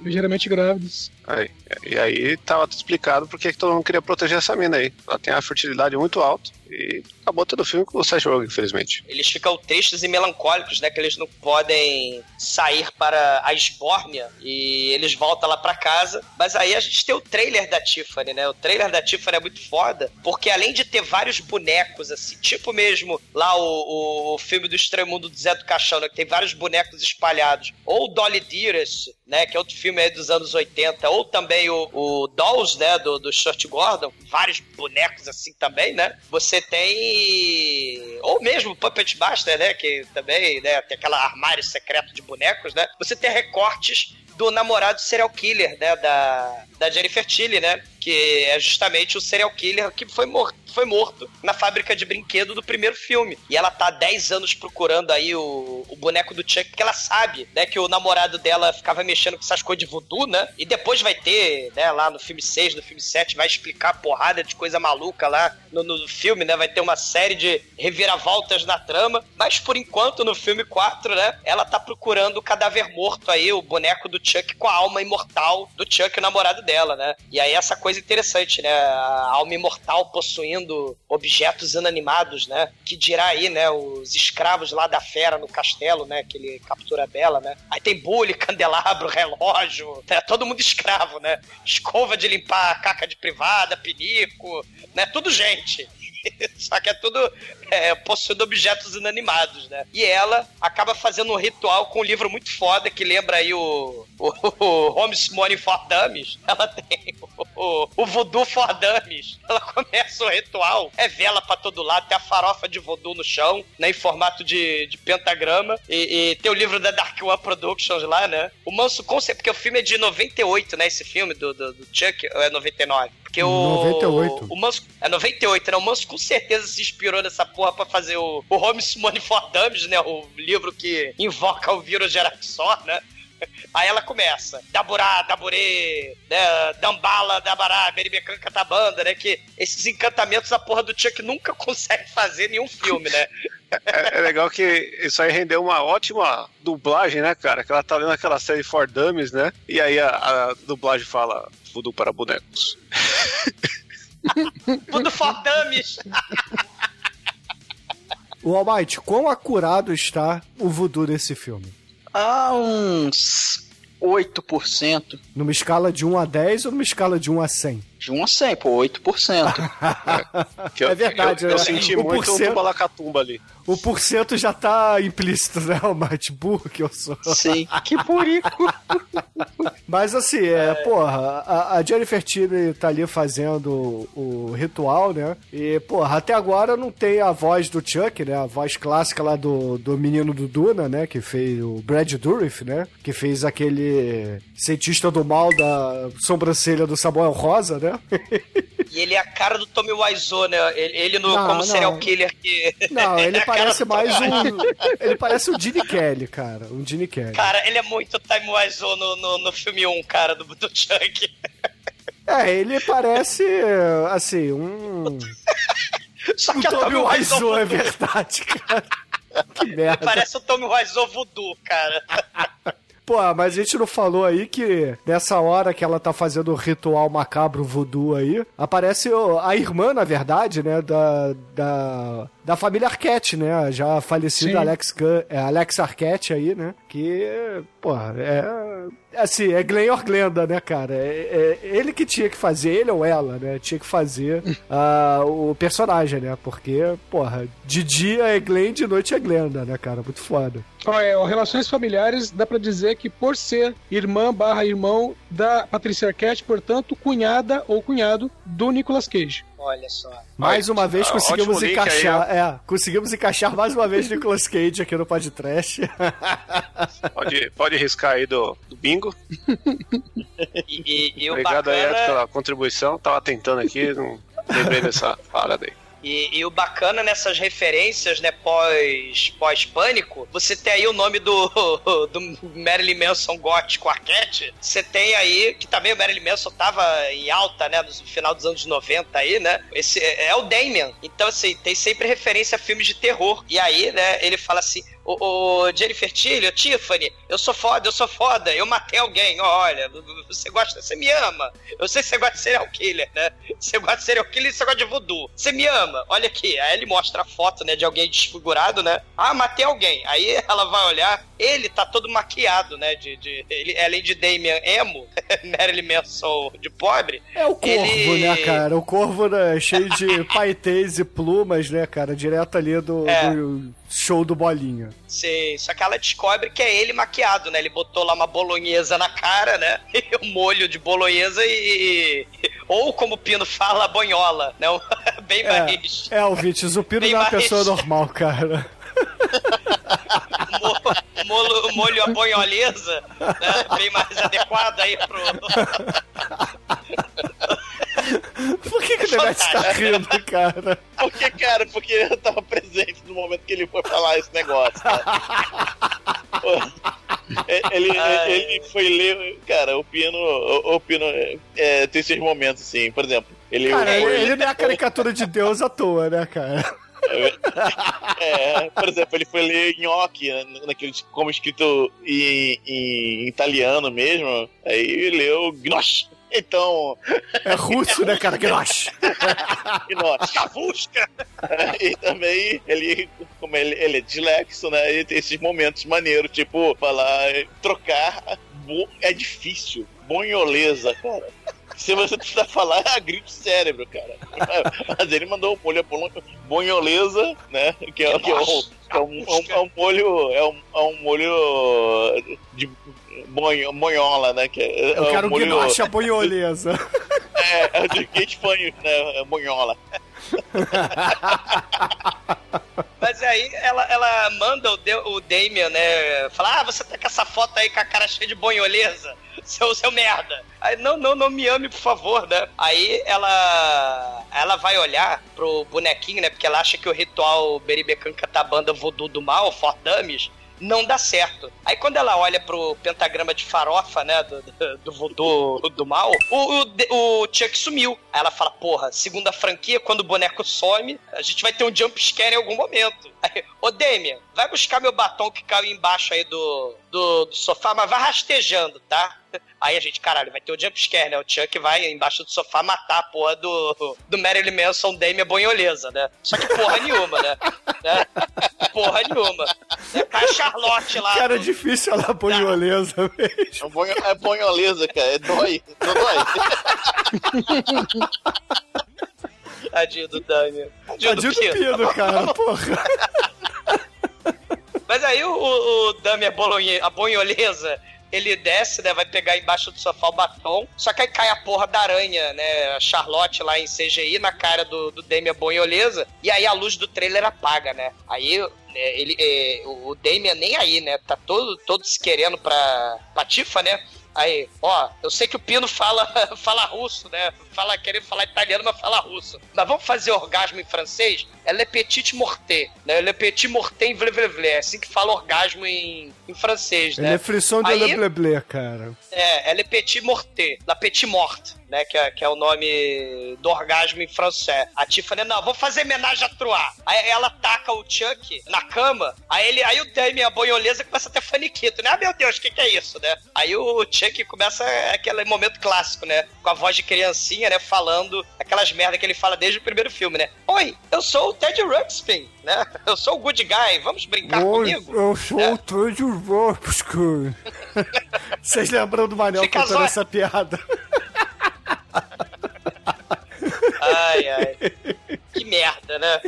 ligeiramente grávidos. Aí, e aí tava tudo explicado porque que todo mundo queria proteger essa mina aí. Ela tem a fertilidade muito alta e acabou todo o filme com o Seth Rogen, infelizmente. Eles ficam tristes e melancólicos, né? Que eles não podem sair para a esbórnia e eles voltam lá para casa. Mas aí a gente tem o trailer da Tiffany, né? O trailer da Tiffany é muito foda, porque além de ter vários bonecos, assim, tipo mesmo lá o, o filme do Estranho Mundo do Zé do Caixão, né? Que tem vários bonecos espalhados. Ou Dolly Dearest, né? Que é outro filme aí dos anos 80. Ou também o, o Dolls, né? Do, do Short Gordon. Vários bonecos assim também, né? Você tem... Ou mesmo Puppet Master, né? Que também, né? Tem aquela armário secreto de bonecos, né? Você tem recortes do namorado serial killer, né? Da, da Jennifer Tilly, né? Que é justamente o serial killer que foi morto, foi morto na fábrica de brinquedo do primeiro filme. E ela tá há 10 anos procurando aí o, o boneco do Chuck, porque ela sabe, né? Que o namorado dela ficava mexendo com essas coisas de voodoo, né? E depois vai ter, né? Lá no filme 6, no filme 7, vai explicar a porrada de coisa maluca lá no, no filme, né? Vai ter uma série de reviravoltas na trama. Mas por enquanto, no filme 4, né? Ela tá procurando o cadáver morto aí, o boneco do Chuck com a alma imortal do Chuck, o namorado dela, né? E aí essa coisa interessante, né? A alma imortal possuindo objetos inanimados, né? Que dirá aí, né? Os escravos lá da fera no castelo, né? Que ele captura dela, né? Aí tem bule, candelabro, relógio, né? Todo mundo escravo, né? Escova de limpar caca de privada, pinico, né? Tudo gente. Só que é tudo é, possuindo objetos inanimados, né? E ela acaba fazendo um ritual com um livro muito foda que lembra aí o, o, o Holmes Money for Dummies. Ela tem o, o, Voodoo for Dummies. Ela começa o ritual, é vela pra todo lado, tem a farofa de voodoo no chão, né? Em formato de, de pentagrama. E, e tem o livro da Dark One Productions lá, né? O Manso Concept, porque o filme é de 98, né? Esse filme do, do, do Chuck, é 99? Porque o. 98. O Manso. É 98, né? O Manso com certeza se inspirou nessa porra pra fazer o, o Holmes Money for Dummies, né? O livro que invoca o vírus Geraxor, né? Aí ela começa, Daburá, Daburê, né, Dambala, Dabará, Beribecan Catabanda, né? Que esses encantamentos a porra do Chuck nunca consegue fazer em nenhum filme, né? É, é legal que isso aí rendeu uma ótima dublagem, né, cara? Que ela tá lendo aquela série For Dummies, né? E aí a, a dublagem fala voodoo para bonecos. Tudo for dummies. O Almighty, quão acurado está o voodoo desse filme? Ah, uns 8%. Numa escala de 1 a 10 ou numa escala de 1 a 100? De 1 a 100, pô, 8%. Que eu, É verdade, eu, eu né? senti O muito porcento- um tumba ali. O porcento já tá implícito, né, Almighty? Burro que eu sou. Sim, que purico. Mas assim, é, porra, a, a Jennifer Tilly tá ali fazendo o, o ritual, né? E, porra, até agora não tem a voz do Chuck, né? A voz clássica lá do, do menino do Duna, né? Que fez o Brad Dourif, né? Que fez aquele cientista do mal da sobrancelha do Samuel Rosa, né? E ele é a cara do Tommy Wiseau, né? Ele, ele no, Não, como não. serial killer que. Não, ele É parece mais um. Ele parece um Gene Kelly, cara. Um Gene Kelly. Cara, ele é muito Time Wiseau no, no, no filme 1, cara, do, do Chuck. É, ele parece, assim, um. Só que a Tommy Tommy Wiseau é verdade, cara. Que merda. Parece o Tommy Wiseau voodoo, cara. Pô, mas a gente não falou aí que nessa hora que ela tá fazendo o ritual macabro voodoo aí, aparece a irmã, na verdade, né, da, da, da família Arquette, né? Já falecida Sim. Alex, é, Alex Arquette aí, né? Que, porra, é. Assim, é Glenn or Glenda, né, cara? É, é ele que tinha que fazer, ele ou ela, né? Tinha que fazer ah, o personagem, né? Porque, porra, de dia é Glenn, de noite é Glenda, né, cara? Muito foda. É, relações familiares, dá pra dizer que por ser irmã barra irmão da Patrícia Arquette, portanto, cunhada ou cunhado do Nicolas Cage. Olha só. Mais uma vez ó, conseguimos ótimo link aí, encaixar. é, conseguimos encaixar mais uma vez Nicolas Cage aqui no podcast. Pode, pode riscar aí do, do bingo. E, e- e Obrigado aí bacana, pela contribuição. Tava tentando aqui, não lembrei dessa parada aí. E, e o bacana nessas referências, né, pós, pós-pânico, você tem aí o nome do, do Marilyn Manson gótico Arquette. Você tem aí, que também o Marilyn Manson tava em alta, né, no final dos anos 90 aí, né? Esse é o Damien. Então, assim, tem sempre referência a filmes de terror. E aí, né, ele fala assim: o, o Jennifer Tilly, o Tiffany, eu sou foda, eu sou foda, eu matei alguém, olha, você gosta, você me ama. Eu sei que você gosta de serial killer, né? Você gosta de serial killer e você gosta de voodoo. Você me ama, olha aqui. Aí ele mostra a foto, né, de alguém desfigurado, né? Ah, matei alguém. Aí ela vai olhar, ele tá todo maquiado, né? De, de, ele, além de Damian Emo, Marilyn Manson de pobre. É o corvo, ele- né, cara? O corvo né, cheio de paetês e plumas, né, cara? Direto ali do, É. do show do Bolinha. Sim, só que ela descobre que é ele maquiado, né? Ele botou lá uma bolonhesa na cara, né? um molho de bolonhesa e. Ou como o Pino fala, banhola, né? Bem mais. É, Alvites, o Pino Bem não é uma pessoa normal, cara. Mo- molho, molho a banholesa, né? Bem mais adequado aí pro. Por que, que o Demet tá rindo, cara? Porque, cara, porque eu tava presente no momento que ele foi falar esse negócio, ele, Ai. ele foi ler, cara, o Pino, o, o Pino é, tem esses momentos assim, por exemplo, ele Cara, foi ele, ele não é a caricatura de Deus à toa, né, cara? É, por exemplo, ele foi ler nhoque, né, naquele, como escrito em, em italiano mesmo, aí leu gnosh. Então. É russo, né, cara? Gnosh. Gnosh. Cavusca! E também ele, como ele, ele é dislexo, né? Ele tem esses momentos maneiros, tipo, falar, trocar. É difícil. Bonholeza, cara. Se você precisar falar, agride o cérebro, cara. Mas ele mandou um molho bonholeza, né? Que é, que é um, que é um, é um- é um molho. É um, é um molho de bonho, bonhola, né? Que é, Eu é quero um molho, Gnosh a bonholeza. É, é de fanho, né? É bonhola. Mas aí ela, ela manda o, De, o Damien, né? Falar, ah, você tá com essa foto aí com a cara cheia de bonholeza, seu, seu merda. Aí, não, não, não me ame, por favor, né? Aí ela ela vai olhar pro bonequinho, né? Porque ela acha que o ritual Beribecan Catabanda Voodoo do Mal, For Dummies, não dá certo. Aí quando ela olha pro pentagrama de farofa, né, do, do, do do mal, o, o, o Chuck sumiu. Aí ela fala, porra, segunda franquia, quando o boneco some, a gente vai ter um jump scare em algum momento. Aí, ô Damien, vai buscar meu batom que caiu embaixo aí do, do, do sofá, mas vai rastejando, tá? Aí a gente, caralho, vai ter o jump scare, né? O Chuck vai embaixo do sofá matar a porra do, do Marilyn Manson Damien Bonholeza, né? Só que porra nenhuma, né? né? Porra nenhuma. Né? Tá a Charlotte lá. Cara, é do- difícil ela bonholeza mesmo. É, bonho, é bonholeza, cara. É dói. Não dói. Tadinho do Damien. Tadinho do Pino, cara, porra. Mas aí o, o, o Dami, a, bolonhe, a bonholeza, ele desce, né? Vai pegar embaixo do sofá o batom. Só que aí cai a porra da aranha, né? A Charlotte lá em CGI na cara do, do Damian bonholeza. E aí a luz do trailer apaga, né? Aí é, ele, é, o Damian nem aí, né? Tá todo, todo se querendo pra Patifa, né? Aí, ó, eu sei que o Pino fala, fala russo, né? Fala, querendo falar italiano, mas fala russo. Nós vamos fazer orgasmo em francês? É le petit morté, né? Le petit morté em vle vle vle. É assim que fala orgasmo em, em francês, né? Ele é frisson de lebleble, cara. é, é le petit morté, la petit morte. né? Que é, que é o nome do orgasmo em francês. A Tiffany, não, vou fazer homenagem a Trois. Aí ela taca o Chuck na cama, aí ele, aí o Demi, a boiolesa, começa a ter faniquito, né? Ah, meu Deus, o que, que é isso, né? Aí o Chuck começa aquele momento clássico, né? Com a voz de criancinha, né? Falando aquelas merda que ele fala desde o primeiro filme, né? Oi, eu sou o Ted Ruxpin, né? Eu sou o good guy, vamos brincar comigo? eu sou É. o Ted Ruxpin. Vocês lembram do Manel Fica contando essa piada? Ai, ai. Que merda, né?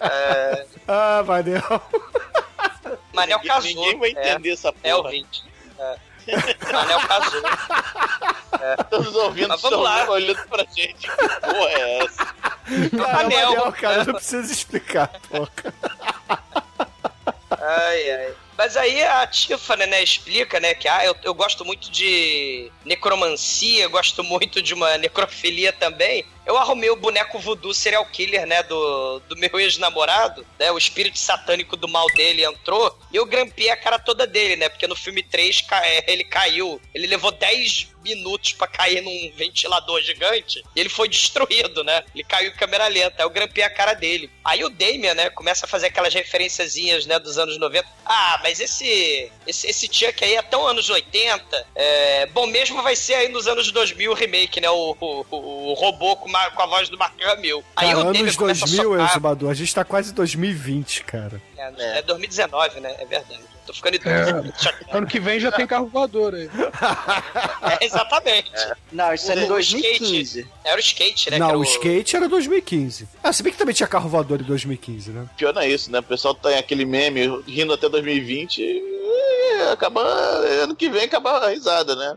É, Ah, Manel. Manel Ninguém- casou. ninguém vai entender é, essa porra. É ouvinte. É. Manel casou. Todos os ouvintes Mas vamos estão lá. olhando pra gente. Que porra é essa? Cara, Manel. Manel, cara, não precisa explicar, porra. Ai, ai. Mas aí a Tiffany, né, explica, né, que ah, eu, eu gosto muito de necromancia, gosto muito de uma necrofilia também. Eu arrumei o boneco voodoo serial killer, né, do, do meu ex-namorado, né, o espírito satânico do mal dele entrou, e eu grampei a cara toda dele, né, porque no filme 3 ca- é, ele caiu, ele levou 10 minutos pra cair num ventilador gigante, e ele foi destruído, né, ele caiu em câmera lenta, aí eu grampei a cara dele. Aí o Damien, né, começa a fazer aquelas referenciazinhas, né, dos anos 90. Ah, mas esse, esse, esse Chuck aí é tão anos 80, é, bom mesmo vai ser aí nos anos 2000 o remake, né, o, o, o- o robô com, com a voz do Mark Hamill. Aí Cara, o anos começa a 2000, socar- Exumador. A gente tá quase em 2020, cara. É, é 2019, né, é verdade. Tô ficando idoso. Ano que vem já tem carro voador aí. É, exatamente. Não, isso era em O 2015. skate- Era o skate, né? Não, era o skate era 2015. Ah, se bem que também tinha carro voador em 2015, né? Pior não é isso, né? O pessoal tá em aquele meme rindo até 2020 e acaba. Ano que vem acaba a risada, né?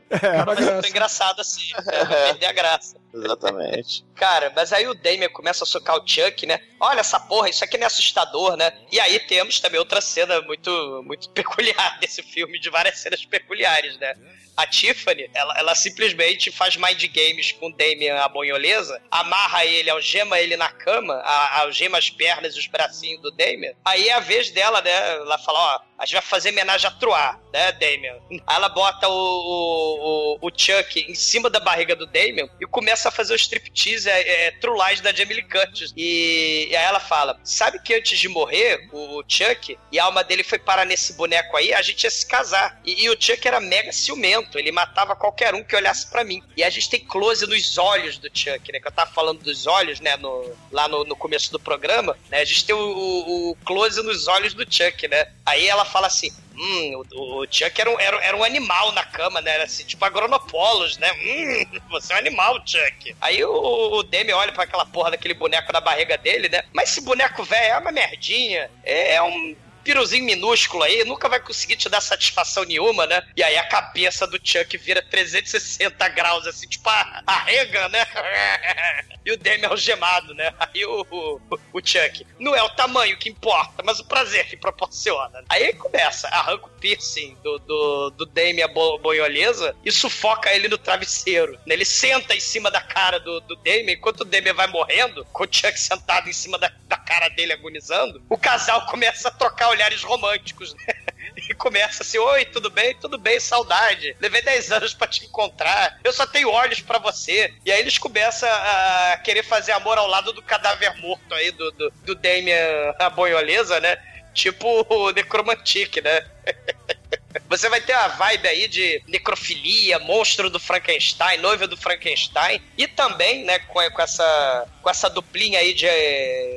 Foi engraçado assim? Vai perder a graça. Exatamente. Cara, mas aí o Damien começa a socar o Chuck, né? Olha essa porra, isso aqui não é assustador, né? E aí temos também outra cena muito, muito peculiar desse filme, de várias cenas peculiares, né? A Tiffany, ela, ela simplesmente faz mind games com Damien a bonholeza, amarra ele, algema ele na cama, a- algema as pernas e os bracinhos do Damien. Aí é a vez dela, né? Ela fala, ó, a gente vai fazer homenagem a Troar, né, Damien? Aí ela bota o, o, o, o Chuck em cima da barriga do Damien e começa a fazer o striptease é, é, True Lies da Jamie Lee Curtis. E, e aí ela fala, sabe que antes de morrer, o Chuck e a alma dele foi parar nesse boneco aí, a gente ia se casar. E, e o Chuck era mega ciumento, ele matava qualquer um que olhasse pra mim. E a gente tem close nos olhos do Chuck, né, que eu tava falando dos olhos, né, no, lá no, no começo do programa, né, a gente tem o, o- o close nos olhos do Chuck, né. Aí ela fala assim, Hum, o, o Chuck era um, era, era um animal na cama, né? Era assim, tipo agronopolos, né? Hum, você é um animal, Chuck. Aí o, o Demi olha pra aquela porra daquele boneco na barriga dele, né? Mas esse boneco velho é uma merdinha. É, é um piruzinho minúsculo aí, nunca vai conseguir te dar satisfação nenhuma, né? E aí a cabeça do Chuck vira 360 graus, assim, tipo a, a Reagan, né? E o Demi algemado, né? Aí o, o, o Chuck, não é o tamanho que importa, mas o prazer que proporciona. Aí começa, arranca o piercing do, do, do Demi a bo- boiolesa e sufoca ele no travesseiro. né? Ele senta em cima da cara do, do Demi, enquanto o Demi vai morrendo, com o Chuck sentado em cima da, da cara dele agonizando, o casal começa a trocar olhares românticos, né? E começa assim, oi, tudo bem? Tudo bem, saudade. Levei 10 anos pra te encontrar. Eu só tenho olhos pra você. E aí eles começam a querer fazer amor ao lado do cadáver morto aí, do, do, do Damien a boiolesa, né? Tipo o Necromantic, né? Você vai ter a vibe aí de necrofilia, monstro do Frankenstein, noiva do Frankenstein, e também, né, com, com essa com essa duplinha aí de,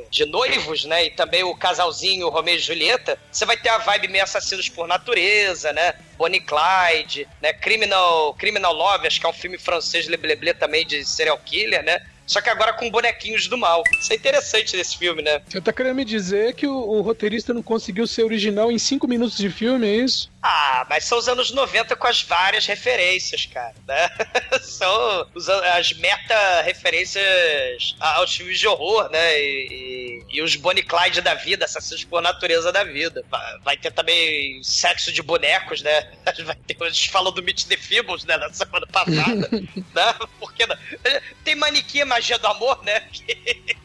de noivos, né, e também o casalzinho Romeo e Julieta, você vai ter a vibe meio assassinos por natureza, né, Bonnie Clyde, né, Criminal, Criminal Love, acho que é um filme francês lebleble também de serial killer, né, só que agora com bonequinhos do mal. Isso é interessante desse filme, né? Você tá querendo me dizer que o, o roteirista não conseguiu ser original em 5 minutos de filme, é isso? Ah, mas são os anos 90 com as várias referências, cara, né? são os, as meta-referências aos filmes de horror, né? E, e- e os Bonnie Clyde da vida, assassinos por natureza da vida. Vai, ter também sexo de bonecos, né? Vai ter, a gente falou do Meet the Feebles, né? Na semana passada, né? Por que não? Tem manequim magia do amor, né? Que,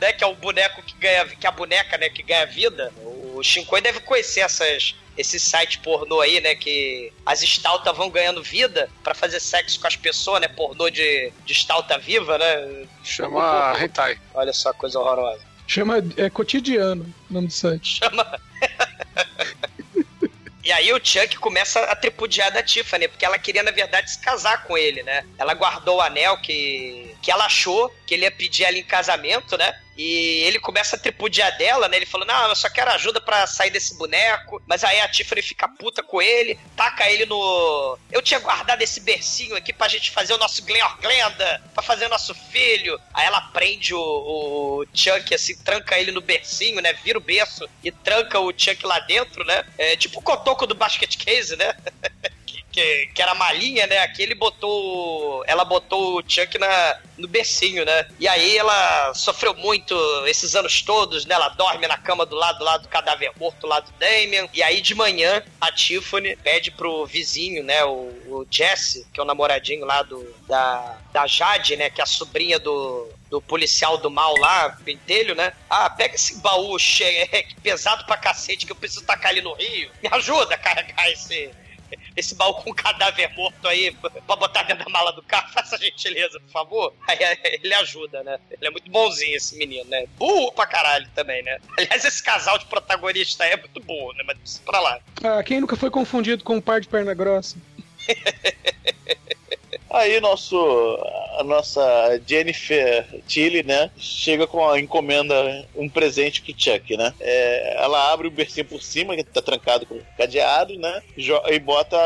né? que é o boneco que ganha, que é a boneca, né? Que ganha vida. O Shinkoi deve conhecer essas, esses sites pornô aí, né? Que as estaltas vão ganhando vida pra fazer sexo com as pessoas, né? Pornô de, de estalta viva, né? Chama hentai. Olha só coisa horrorosa. Chama é cotidiano o nome do site. Chama. E aí o Chuck começa a tripudiar da Tiffany, porque ela queria, na verdade, se casar com ele, né? Ela guardou o anel que, que ela achou que ele ia pedir ela em casamento, né? E ele começa a tripudiar dela, né? Ele falou: Não, eu só quero ajuda para sair desse boneco. Mas aí a Tiffany fica puta com ele, taca ele no. Eu tinha guardado esse bercinho aqui pra gente fazer o nosso Glenor Glenda, pra fazer o nosso filho. Aí ela prende o, o Chuck, assim, tranca ele no bercinho, né? Vira o berço e tranca o Chuck lá dentro, né? É tipo o cotoco do basket case, né? que, que era malinha, né? Aqui ele botou. Ela botou o Chuck na, no bercinho, né? E aí ela sofreu muito esses anos todos, né? Ela dorme na cama do lado, do lado do cadáver morto lá do Damien. E aí de manhã a Tiffany pede pro vizinho, né? O, o Jesse, que é o namoradinho lá do, da, da Jade, né? Que é a sobrinha do, do policial do mal lá, pentelho, né? Ah, pega esse baú cheio, pesado pra cacete que eu preciso tacar ali no rio. Me ajuda a carregar esse, esse baú com cadáver morto aí pra botar dentro da mala do carro, faça a gentileza, por favor. Aí ele ajuda, né? Ele é muito bonzinho, esse menino, né? Burro pra caralho também, né? Aliás, esse casal de protagonista aí é muito burro, né? Mas pra lá. Ah, quem nunca foi confundido com um par de perna grossa? Aí nosso, a nossa Jennifer Tilly, né, chega com a encomenda, um presente pro Chuck, né? É, ela abre o bercinho por cima, que tá trancado com cadeado, né? E bota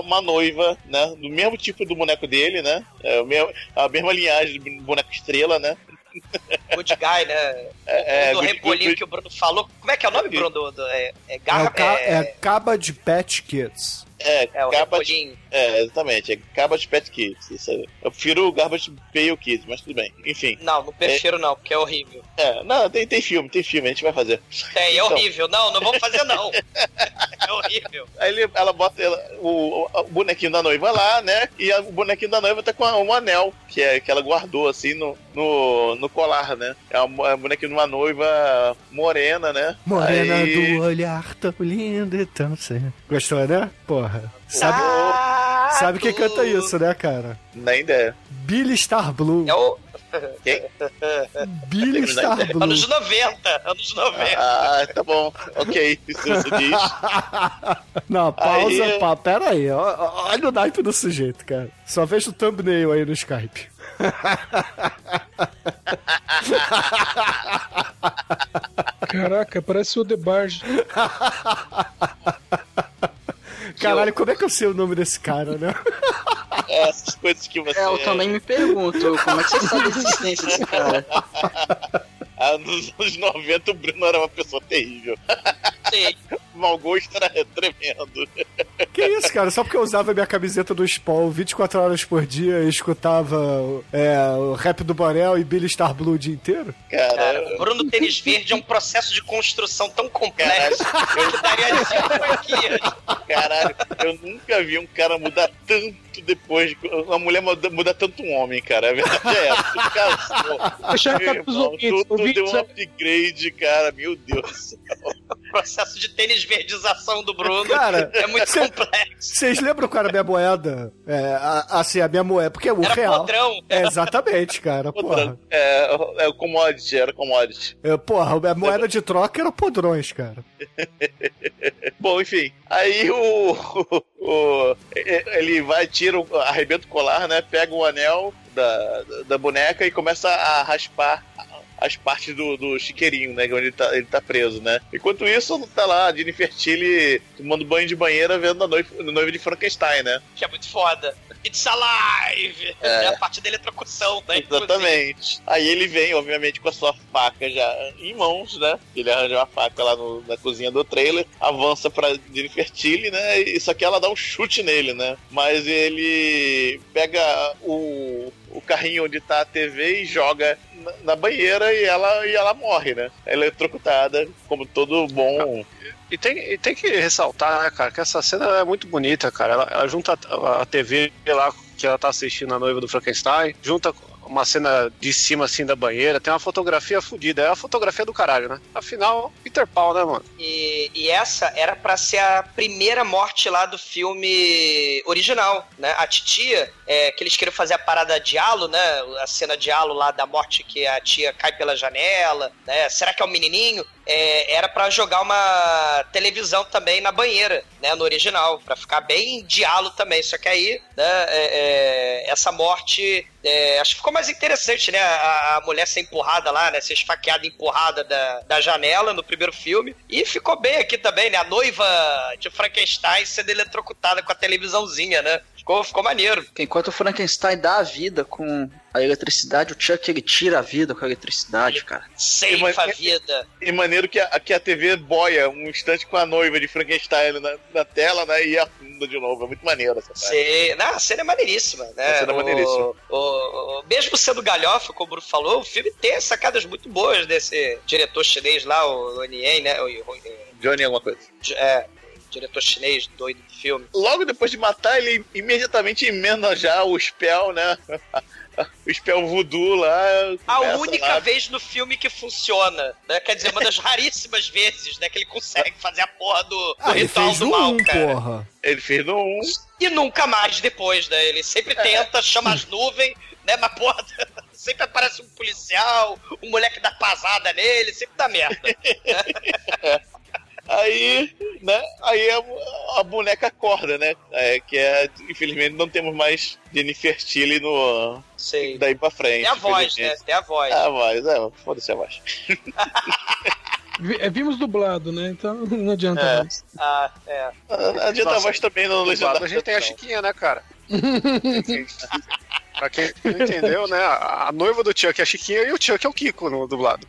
uma noiva, né? Do mesmo tipo do boneco dele, né? É, mesmo, a mesma linhagem do boneco estrela, né? Good Guy, né? É, o do Repolinho que o Bruno falou. Como é que é o nome, Bruno? Do, do, é, é, Gar é, é... é Caba de Pet Kids. É, é o Garbage, É, exatamente. É Garbage Pet Kids. Isso aí. Eu prefiro o Garbage Pale Kids, mas tudo bem. Enfim. Não, não prefiro é... não, porque é horrível. É, não, tem, tem filme, tem filme, a gente vai fazer. Tem, é então... horrível. Não, não vamos fazer não. é horrível. Aí ele, ela bota ela, o, o, bonequinho da noiva lá, né? E a, o bonequinho da noiva tá com um anel, que, é, que ela guardou assim no, no, no colar, né? É um, é bonequinho de uma noiva morena, né? Morena aí... do olhar tão lindo e tão sério. Gostou, né? Porra. Sabe, Ah, sabe quem canta isso, né, cara? Nem ideia. Billy Star Blue. É o. Quem? Billy Star Blue. Anos 90, anos 90. Ah, tá bom. Ok, isso você diz. Não, pausa, Aí- pá, pera aí. Olha o naipe do sujeito, cara. Só vejo o thumbnail aí no Skype. Caraca, parece o The Barge. Caralho, como é que eu sei o nome desse cara, né? É, essas coisas que você. É, eu também me pergunto, como é que você sabe a existência desse cara? Ah, nos anos 90 o Bruno era uma pessoa terrível. Sim. O mau gosto era tremendo. Que isso, cara? Só porque eu usava minha camiseta do Spawn 24 horas por dia e escutava é, o rap do Borel e Billy Star Blue o dia inteiro? Cara, Cara, o Bruno Tênis Verde é um processo de construção tão complexo que daria franquias. caralho, eu nunca vi um cara mudar tanto depois de. Uma mulher muda, muda tanto um homem, cara. A verdade é essa. Tu casou. Irmão, ouvintes. Deu um upgrade, cara. Meu Deus do céu. O processo de tênis verdização do Bruno Cara, é muito cê- complexo. Vocês lembram qual era a minha moeda? É, a- assim, a minha moeda, porque o Era real. podrão. É, exatamente, cara. Porra. É, é o commodity, era commodity. É, porra, a moeda de troca era podrões, cara. Bom, enfim. Aí o, o- Ele vai, tira, o- arrebenta o colar, né? Pega o anel da, da boneca e começa a raspar as partes do, do chiqueirinho, né? Onde ele tá, ele tá preso, né? Enquanto isso, tá lá a Jennifer Tilly tomando banho de banheira vendo a noiva, a noiva de Frankenstein, né? Que é muito foda. It's alive! É. A parte dele é trocução, né? Exatamente. Aí ele vem, obviamente, com a sua faca já em mãos, né? Ele arranja uma faca lá no- na cozinha do trailer, avança pra Jennifer Tilly, né? E só que ela dá um chute nele, né? Mas ele pega o, o carrinho onde tá a TV e joga na, na banheira e ela, e ela morre, né? Ela é trocutada, como todo bom. E tem, e tem que ressaltar, né, cara, que essa cena é muito bonita, cara. Ela, ela junta a, a TV lá que ela tá assistindo a noiva do Frankenstein, junta uma cena de cima assim da banheira, tem uma fotografia fodida. É a fotografia do caralho, né? Afinal, Peter Paul, né, mano? E, e essa era pra ser a primeira morte lá do filme original, né? A titia, é, que eles queriam fazer a parada de halo, né? A cena de halo lá da morte que a tia cai pela janela, né? Será que é o menininho? É, era pra jogar uma televisão também na banheira, né? No original, pra ficar bem halo também. Só que aí, né? é, é, essa morte é, acho que ficou mais interessante, né? A, a mulher ser empurrada lá, né? Ser esfaqueada e empurrada da, da janela no primeiro filme. E ficou bem aqui também, né? A noiva de Frankenstein sendo eletrocutada com a televisãozinha, né? Ficou, ficou maneiro. Enquanto o Frankenstein dá a vida com a eletricidade, o Chuck ele tira a vida com a eletricidade, cara. Ceifa a vida. E maneiro que a, que a TV boia um instante com a noiva de Frankenstein na, na tela, né? E afunda de novo. É muito maneiro essa. Não, a cena é maneiríssima, né? A cena é maneiríssima. O, o- o- mesmo sendo galhofa, como o Bruno falou, o filme tem sacadas muito boas desse diretor chinês lá, o Nien, né? O, o- Johnny alguma coisa. é, diretor chinês doido do filme. Logo depois de matar, ele imediatamente emenda já o spell, né? o spell voodoo lá. A única lá. vez no filme que funciona, né? Quer dizer, uma das raríssimas vezes, né? Que ele consegue fazer a porra do, do Ah, ele ritual fez do mal, 1, cara. porra. Ele fez no 1. E nunca mais depois, né? Ele sempre tenta, chama as nuvens, né? Mas, porra, sempre aparece um policial, um moleque dá pasada nele, sempre dá merda. Aí, né? Aí a, a boneca acorda, né? É, que é, infelizmente, não temos mais Jennifer Tilly no. Sei. Daí pra frente. Tem a voz, né? Tem a voz. A voz, é, foda-se a voz. É, Vimos dublado, né? Então não adianta É. mais. Ah, é. Adianta a Nossa, voz também no dublado, legendário. A gente tem a Chiquinha, né, cara? pra quem não entendeu, né? A a noiva do Chuck é a Chiquinha e o Chuck é o Kiko no dublado.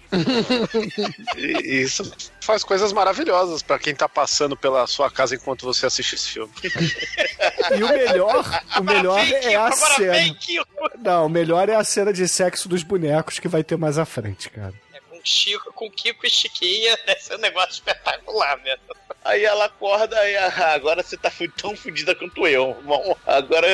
E e isso faz coisas maravilhosas pra quem tá passando pela sua casa enquanto você assiste esse filme. E o melhor, o melhor é a cena. Não, o melhor é a cena de sexo dos bonecos que vai ter mais à frente, cara. É Chico, com Kiko e Chiquinha, deve ser um negócio espetacular mesmo. Aí ela acorda e ah, agora você tá tão fudida quanto eu. Bom, agora.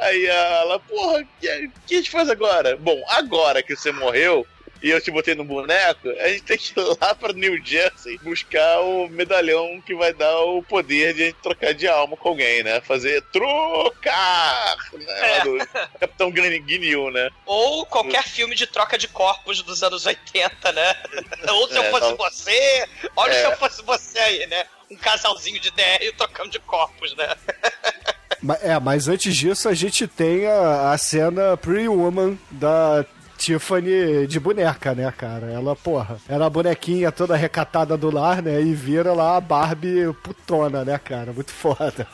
Aí ela, porra, o que, que a gente faz agora? Bom, agora que você morreu e eu te botei no boneco, a gente tem que ir lá pra New Jersey buscar o medalhão que vai dar o poder de a gente trocar de alma com alguém, né? Fazer trocar! Né? Lá do Capitão Guinil, né? Ou qualquer filme de troca de corpos dos anos 80, né? Ou se eu É, fosse não. você, olha É. se eu fosse você aí, né? Um casalzinho de DR trocando de corpos, né? É, mas antes disso a gente tem a, a cena Pretty Woman da Tiffany de boneca, né, cara? Ela, porra, era a bonequinha toda recatada do lar, né? E vira lá a Barbie putona, né, cara? Muito foda.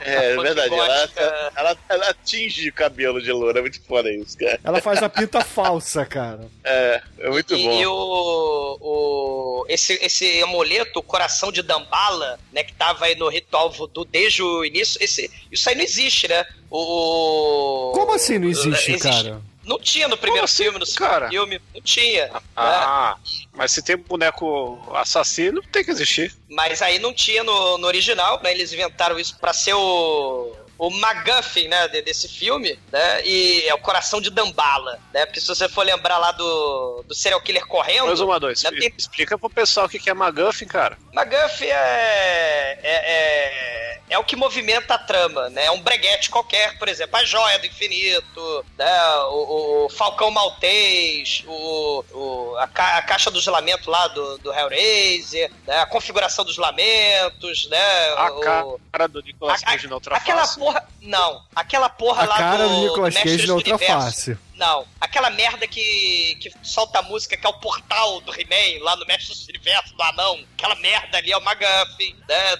É, é verdade. Ela, ela, ela atinge o cabelo de loura. É muito foda isso, cara. Ela faz a pinta falsa, cara. É, é muito e, bom. E o, o esse, esse amuleto, o coração de Dambala, né, que tava aí no ritual voodoo desde o início, esse, isso aí não existe, né? O Como assim não existe, Existe. cara? Não tinha no primeiro assim, filme, no segundo cara? filme, não tinha. né? Ah, mas se tem boneco assassino, tem que existir. Mas aí não tinha no, no original, né? Eles inventaram isso pra ser o. O MacGuffin, né, de- desse filme, né, e é o coração de Dambala, né, porque se você for lembrar lá do, do serial killer correndo... Dois uma dois. tem- Explica pro pessoal o que é McGuffin, cara. MacGuffin é, é, é, é o que movimenta a trama, né? É um breguete qualquer, por exemplo, a Joia do Infinito, né? o, o Falcão Maltês, o, o- a, ca- a Caixa dos Lamentos lá do, do Hellraiser, né? a configuração dos lamentos, né? A o, cara do Nicolas Cage na outra face. Porra. Não, aquela porra A lá cara do, do Nicolas Cage na do outra face. Não, aquela merda que, que solta a música, que é o portal do He-Man, lá no Mestre do Universo do Anão. Aquela merda ali é o McGuffin, né?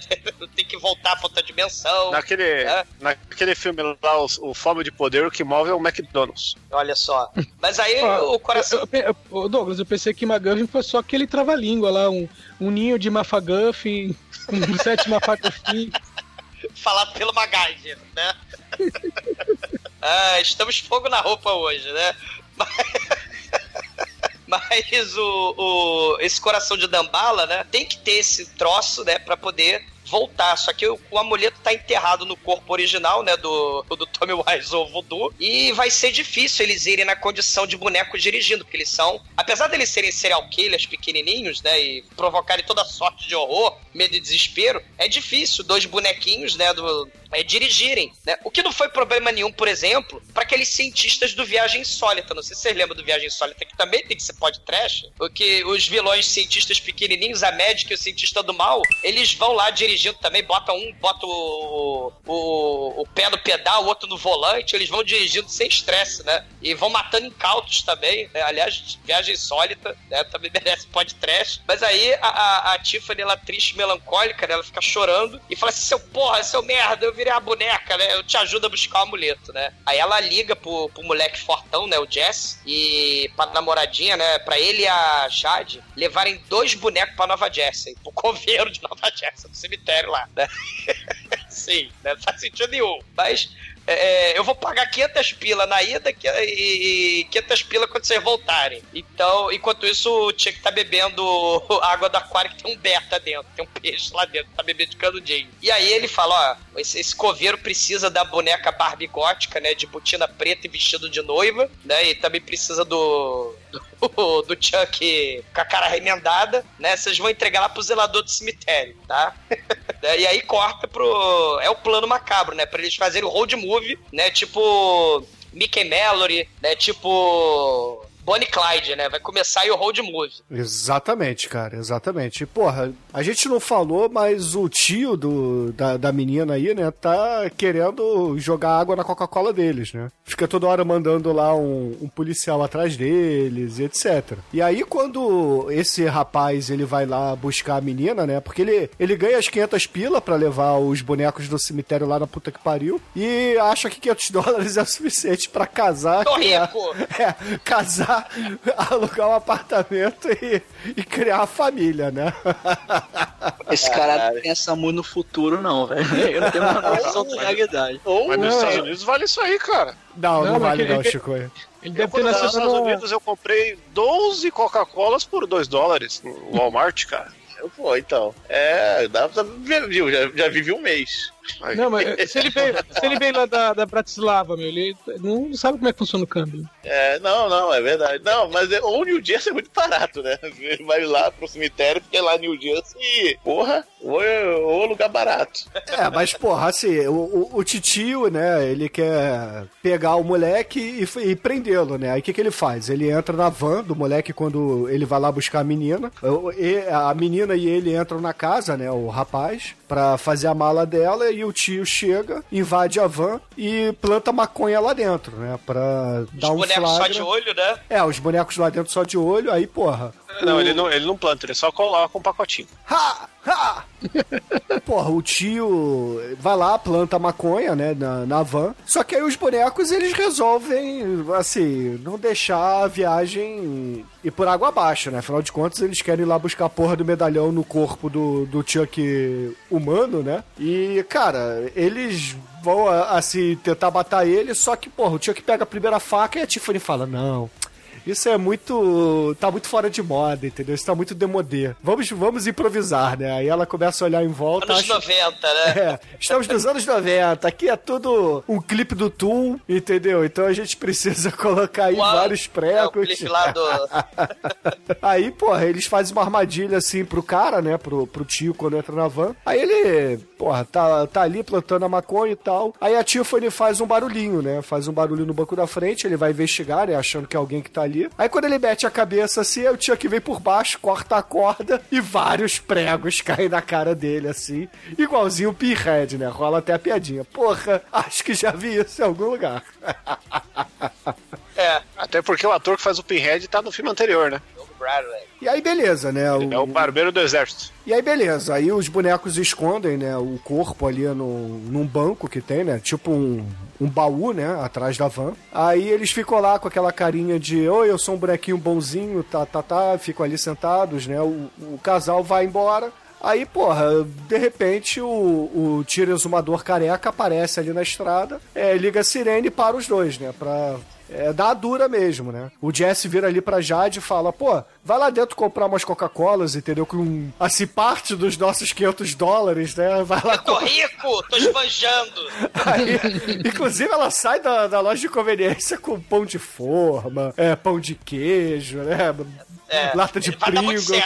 Tem que voltar pra outra dimensão. Naquele, É. naquele filme lá, o, o Fome de Poder, o que move é o McDonald's. Olha só. Mas aí o coração. eu- eu- eu- Douglas, eu pensei que McGuffin foi só aquele trava-língua lá, um, um ninho de Mafagaffin, um sete Mafagaffin. Falado pelo MacGyver, né? ah, estamos fogo na roupa hoje, né? Mas o, o- esse coração de Dambala, né? Tem que ter esse troço, né? Pra poder voltar. Só que o, o amuleto tá enterrado no corpo original, né? Do, do Tommy Wise ou Voodoo. E vai ser difícil eles irem na condição de bonecos dirigindo, porque eles são. Apesar deles serem serial killers pequenininhos, né? E provocarem toda sorte de horror, medo e desespero, é difícil dois bonequinhos, né? Do, é, dirigirem, né? O que não foi problema nenhum, por exemplo, para aqueles cientistas do Viagem Insólita. Não sei se vocês lembram do Viagem Insólita, que também tem que ser podcast. Porque os vilões cientistas pequenininhos, a médica e o cientista do mal, eles vão lá dirigindo também, bota um, bota o, o, o pé no pedal, o outro no volante, eles vão dirigindo sem estresse, né? E vão matando incautos também. Né? Aliás, Viagem Insólita, né? Também merece podcast. Mas aí a, a, a Tiffany, ela triste, melancólica, né? Ela fica chorando e fala assim: seu porra, seu merda, eu virei a boneca, né? Eu te ajudo a buscar o amuleto, né? Aí ela liga pro, pro moleque fortão, né? O Jess, e pra namoradinha, né? Pra ele e a Jade levarem dois bonecos pra Nova Jersey, pro coveiro de Nova Jersey, no cemitério lá, né? Sim, né? Não faz sentido nenhum. Mas é, eu vou pagar 500 pila na ida e 500 pila quando vocês voltarem. Então, enquanto isso, o Chuck tá bebendo água do aquário que tem um beta dentro, tem um peixe lá dentro, tá bebendo de canudinho. E aí ele fala, ó, esse, esse coveiro precisa da boneca Barbie gótica, né, de botina preta e vestido de noiva, né, e também precisa do, do, do Chuck com a cara remendada, né, vocês vão entregar lá pro zelador do cemitério, tá? e aí corta pro... é o plano macabro, né, pra eles fazerem o road movie né? Tipo Mickey Mallory, né? Tipo Bonnie Clyde, né? Vai começar aí o road movie. Exatamente, cara, exatamente. E, porra, a gente não falou, mas o tio do, da, da menina aí, né, tá querendo jogar água na Coca-Cola deles, né? Fica toda hora mandando lá um, um, policial atrás deles e etc. E aí, quando esse rapaz ele vai lá buscar a menina, né? Porque ele, ele ganha as 500 pila para levar os bonecos do cemitério lá na puta que pariu e acha que 500 dólares é o suficiente para casar. Tô rico! É, casar alugar um apartamento e, e criar a família, né? Esse cara não pensa muito no futuro, não, velho. Eu não tenho uma noção da realidade. Mas nos Estados Unidos vale isso aí, cara. Não, não, não vale não, ele, Chico. Ele deve ter nascido nos Estados Unidos, eu comprei 12 Coca-Colas por 2 dólares no Walmart, cara. Pô, então. É, dá pra? Já, já vive um mês. Não, mas se ele veio, se ele veio lá da, da Bratislava, meu, ele não sabe como é que funciona o câmbio. É, não, não, é verdade. Não, mas é, ou New Jersey é muito barato, né? Ele vai lá pro cemitério, porque lá New Jersey, e, porra, ou, ou lugar barato. É, mas, porra, assim, o, o, o titio, né, ele quer pegar o moleque e, e prendê-lo, né? Aí o que, que ele faz? Ele entra na van do moleque quando ele vai lá buscar a menina. A menina e ele entram na casa, né, o rapaz, pra fazer a mala dela e o tio chega, invade a van e planta maconha lá dentro, né? Pra os dar um bonecos flagra. só de olho, né? É, os bonecos lá dentro só de olho, aí, porra. Não, o... ele não, ele não planta, ele só coloca um pacotinho. Ha! Ha! porra, o tio vai lá, planta maconha, né, na, na van. Só que aí os bonecos, eles resolvem, assim, não deixar a viagem ir por água abaixo, né? Afinal de contas, eles querem ir lá buscar a porra do medalhão no corpo do, do Chuck humano, né? E, cara, eles vão, assim, tentar matar ele, só que, porra, o Chuck pega a primeira faca e a Tiffany fala, não... Isso é muito. tá muito fora de moda, entendeu? Isso tá muito demodê. Vamos, vamos improvisar, né? Aí ela começa a olhar em volta. Anos acha... 90, né? É, estamos nos anos 90. Aqui é tudo um clipe do Tool, entendeu? Então a gente precisa colocar aí Uau, vários pregos. É o clipe lá do. aí, porra, eles fazem uma armadilha assim pro cara, né? Pro, pro tio quando entra na van. Aí ele, porra, tá, tá ali plantando a maconha e tal. Aí a Tiffany faz um barulhinho, né? Faz um barulho no banco da frente, ele vai investigar, né? Achando que é alguém que tá ali. Aí quando ele mete a cabeça assim, o tio que vem por baixo, corta a corda e vários pregos caem na cara dele, assim. Igualzinho o Pinhead, né? Rola até a piadinha. Porra, acho que já vi isso em algum lugar. é, até porque o ator que faz o Pinhead tá no filme anterior, né? Bradley. E aí, beleza, né? O... É o barbeiro do exército. E aí, beleza. Aí os bonecos escondem, né? O corpo ali no, num banco que tem, né? Tipo um, um baú, né? Atrás da van. Aí eles ficam lá com aquela carinha de oi, eu sou um bonequinho bonzinho, tá, tá, tá. Ficam ali sentados, né? O, o casal vai embora. Aí, porra, de repente o, o tiro exumador careca aparece ali na estrada, é, liga a sirene para os dois, né? Pra é da dura mesmo, né? O Jesse vira ali pra Jade e fala, pô, vai lá dentro comprar umas Coca-Colas, entendeu? Com, assim, parte dos nossos 500 dólares, né? Vai lá Eu tô rico, tô esbanjando. Aí, inclusive, ela sai da, da loja de conveniência com pão de forma, é, pão de queijo, né? É, lata de Pringles.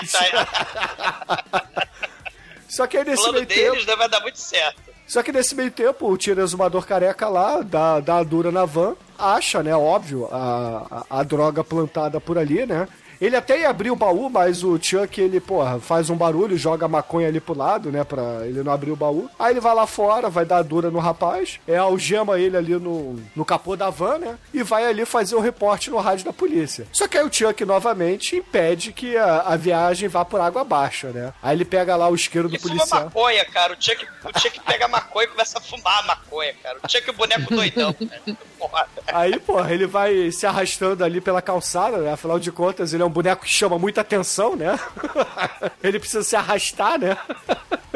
Só que aí nesse meio deles tempo. né, vai dar muito certo. Só que nesse meio tempo, o tira exumador careca lá, dá, dá a dura na van, acha, né, óbvio, a, a, a droga plantada por ali, né? Ele até ia abrir o baú, mas o Chuck, ele, porra, faz um barulho, joga a maconha ali pro lado, né, pra ele não abrir o baú. Aí ele vai lá fora, vai dar a dura no rapaz, é, algema ele ali no, no capô da van, né, e vai ali fazer o reporte no rádio da polícia. Só que aí o Chuck, novamente, impede que a, a viagem vá por água abaixo, né. Aí ele pega lá o isqueiro do E fuma policial. maconha, cara. O Chuck, o Chuck pega a maconha e começa a fumar a maconha, cara. O Chuck é o boneco doidão, cara. Porra. Aí, porra, ele vai se arrastando ali pela calçada, né? Afinal de contas, ele é um boneco que chama muita atenção, né? ele precisa se arrastar, né?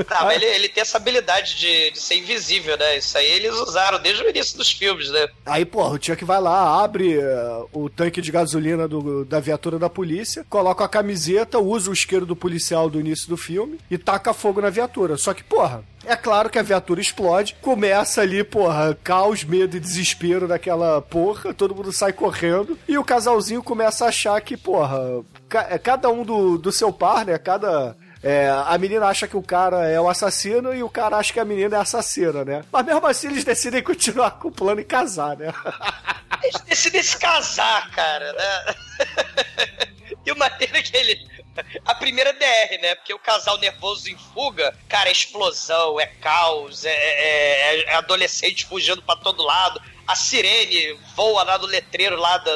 Tá, mas ele, ele tem essa habilidade de, de ser invisível, né? Isso aí eles usaram desde o início dos filmes, né? Aí, porra, o Chuck vai lá, abre eh, o tanque de gasolina do- da viatura da polícia, coloca a camiseta, usa o isqueiro do policial do início do filme e taca fogo na viatura. Só que, porra, é claro que a viatura explode, começa ali, porra, caos, medo e desespero daquela porra, todo mundo sai correndo e o casalzinho começa a achar que, porra, ca- é cada um do, do seu par, né? Cada. É, a menina acha que o cara é o assassino e o cara acha que a menina é assassina, né? Mas mesmo assim eles decidem continuar com o plano e casar, né? Eles decidem se casar, cara, né? E o maneiro é que ele. A primeira DR, né? Porque o casal nervoso em fuga, cara, é explosão, é caos, é, é- é adolescente fugindo pra todo lado. A sirene voa lá do letreiro lá do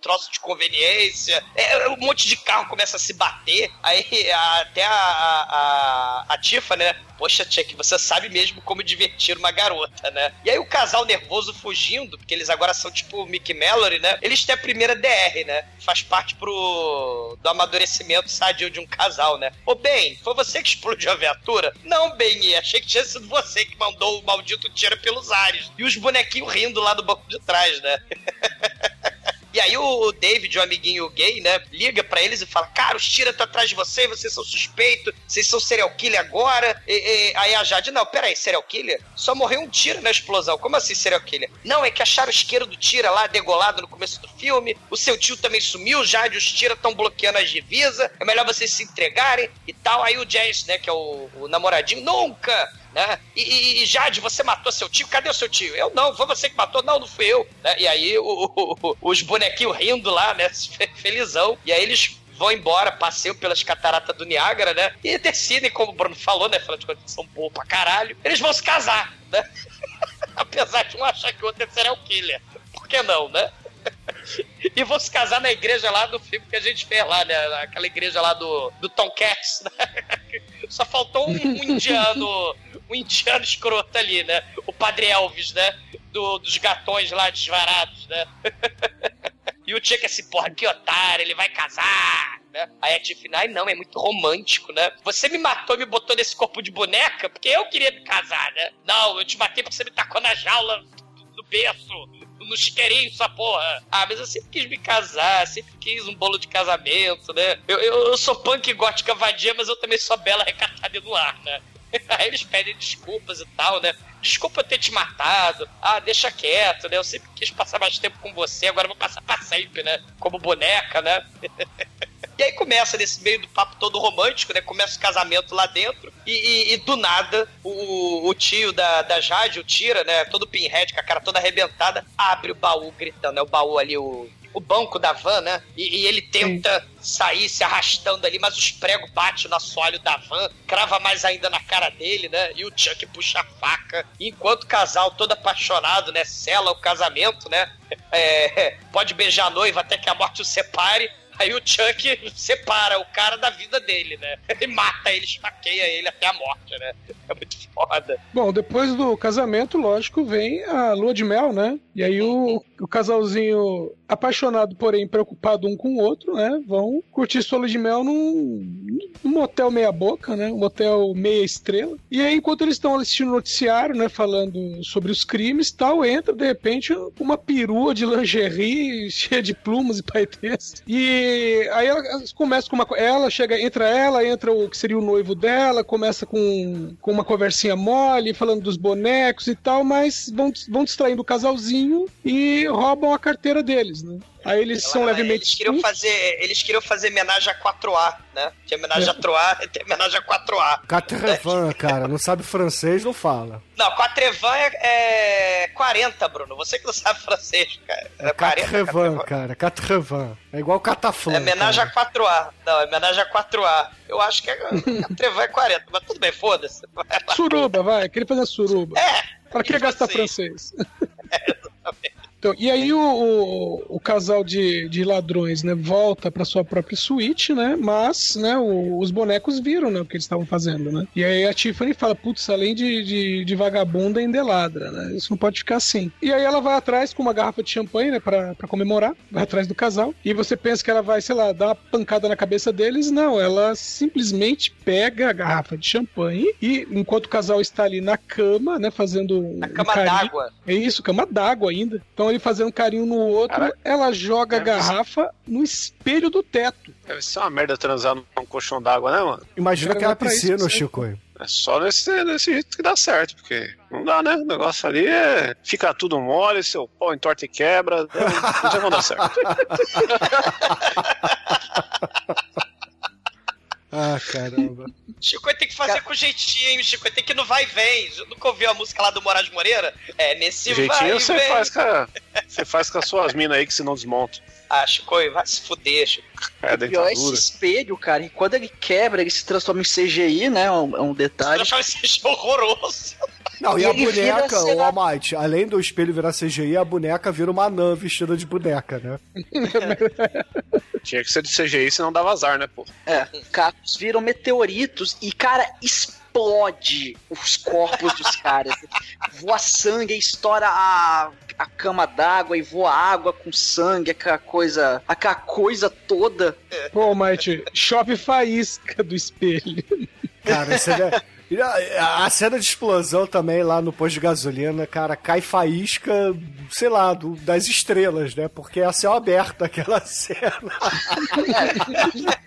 troço de conveniência. É, um monte de carro começa a se bater. Aí a- até a, a, a, Tifa, né? Poxa, Chuck, você sabe mesmo como divertir uma garota, né? E aí o casal nervoso fugindo, porque eles agora são tipo Mickey Mallory, né? Eles têm a primeira DR, né? Faz parte pro do amadurecimento sadio de um casal, né? Ô, Ben, foi você que explodiu a viatura? Não, Ben, achei que tinha sido você que mandou o maldito tiro pelos ares. E os bonequinhos rindo lá do banco de trás, né? E aí o David, o amiguinho gay, né, liga pra eles e fala: Cara, os tira tá atrás de você, vocês são suspeitos, vocês são serial killer agora. E, e- aí a Jade, não, peraí, serial killer? Só morreu um tiro na explosão. Como assim serial killer? Não, é que acharam o isqueiro do tira lá degolado no começo do filme. O seu tio também sumiu, Jade, os tira estão bloqueando as divisas. É melhor vocês se entregarem e tal. Aí o Jazz, né, que é o, o namoradinho, nunca! Né? E, e- Jade, você matou seu tio? Cadê o seu tio? Eu não, foi você que matou? Não, não fui eu. né? E aí o- o- os bonequinhos rindo lá, né? fe- Felizão. E aí eles vão embora, passeiam pelas cataratas do Niágara, né? E decidem, como o Bruno falou, né? Afinal de contas, são boa pra caralho. Eles vão se casar, né? Apesar de um achar que o outro é serial killer. Por que não, né? E vão se casar na igreja lá do filme que a gente fez lá, né? Aquela igreja lá do, do Tom Cats, né? Só faltou um, um indiano, um indiano escroto ali, né? O Padre Elvis, né? Do- dos gatões lá desvarados, né? E o Chuck assim, porra, que otário, ele vai casar, né? Aí a Tiffany, ai não, é muito romântico, né? Você me matou e me botou nesse corpo de boneca porque eu queria me casar, né? Não, eu te matei porque você me tacou na jaula berço, no chiqueirinho, sua porra. Ah, mas eu sempre quis me casar, sempre quis um bolo de casamento, né? Eu, eu, eu sou punk gótica vadia, mas eu também sou bela recatada no ar, né? Aí eles pedem desculpas e tal, né? Desculpa eu ter te matado. Ah, deixa quieto, né? Eu sempre quis passar mais tempo com você, agora vou passar pra sempre, né? Como boneca, né? E aí começa nesse meio do papo todo romântico, né? Começa o casamento lá dentro e, e- e do nada o, o tio da, da Jade, o Tira, né? Todo pinhead, com a cara toda arrebentada, abre o baú gritando, é o baú ali, o, o banco da van, né? E, e ele tenta sair se arrastando ali, mas os pregos batem no assoalho da van, crava mais ainda na cara dele, né? E o Chuck puxa a faca. Enquanto o casal todo apaixonado, né? Sela o casamento, né? É, pode beijar a noiva até que a morte o separe. Aí o Chuck separa o cara da vida dele, né? Ele mata ele, esfaqueia ele até a morte, né? É muito foda. Bom, depois do casamento, lógico, vem a lua de mel, né? E aí o, o casalzinho apaixonado, porém preocupado um com o outro, né? Vão curtir sua lua de mel num, num motel meia boca, né? Um motel meia estrela. E aí, enquanto eles estão assistindo o noticiário, né? Falando sobre os crimes tal, entra de repente uma perua de lingerie cheia de plumas e paetês. E aí ela começa com uma. Ela chega, entra ela, entra o que seria o noivo dela, começa com, com uma conversinha mole, falando dos bonecos e tal, mas vão, vão distraindo o casalzinho e roubam a carteira deles, né? Aí eles Ela- são levemente. Eles queriam fazer, eles queriam fazer homenagem a 4A, né? Tinha homenagem a 3A e tem homenagem a 4A. Catrevan, cara, não sabe francês, não fala. Não, 4 é, é 40, Bruno. Você que não sabe francês, cara. É 40. Catrevan, cara, Catrevan. É igual Cataflã. É homenagem a 4A. Não, é homenagem a 4A. Eu acho que é, Catrevan é 40, mas tudo bem, foda-se. Suruba, vai, queria fazer suruba. É! Pra que gastar francês? Então, e aí o, o, o casal de, de ladrões, né, volta pra sua própria suíte, né, mas, né, o- os bonecos viram, né, o que eles estavam fazendo, né. E aí a Tiffany fala, putz, além de, de, de vagabunda, ainda é ladra, né, isso não pode ficar assim. E aí ela vai atrás com uma garrafa de champanhe, né, pra, pra comemorar, vai atrás do casal, e você pensa que ela vai, sei lá, dar uma pancada na cabeça deles, não, ela simplesmente pega a garrafa de champanhe e, enquanto o casal está ali na cama, né, fazendo um Cama d'água. é isso, cama d'água ainda. Então ele fazendo carinho no outro, Caraca. ela joga a garrafa no espelho do teto. Deve ser uma merda transar num colchão d'água, né, mano? Imagina aquela é isso piscina, serve. Chico. É só nesse, nesse jeito que dá certo, porque não dá, né? O negócio ali é. Fica tudo mole, seu pau entorta e quebra. Não já não dá certo. Chico tem que fazer com jeitinho, Chico tem que ir no vai e vem. Nunca ouviu a música lá do Moraes Moreira? É nesse vai Jeitinho e você vem. faz, com a, você faz com as suas minas aí que você não desmonta. Ah, Chico, vai se fuder, Chico. É Pior é esse espelho, cara. E quando ele quebra, ele se transforma em CGI, né? É um, é um detalhe. Eu achava esse show horroroso. Não, e, E a boneca, o Almighty, além do espelho virar CGI, a boneca vira uma anã vestida de boneca, né? Tinha que ser de CGI, senão dava azar, né, pô? É, cacos viram meteoritos e, cara, explode os corpos dos caras. Voa sangue, estoura a, a cama d'água e voa água com sangue, aquela coisa, aquela coisa toda. Pô, Mate, chove faísca do espelho. Cara, você vê- E a, a cena de explosão também lá no posto de gasolina, cara, cai faísca, sei lá, do- das estrelas, né? Porque é a céu aberto aquela cena.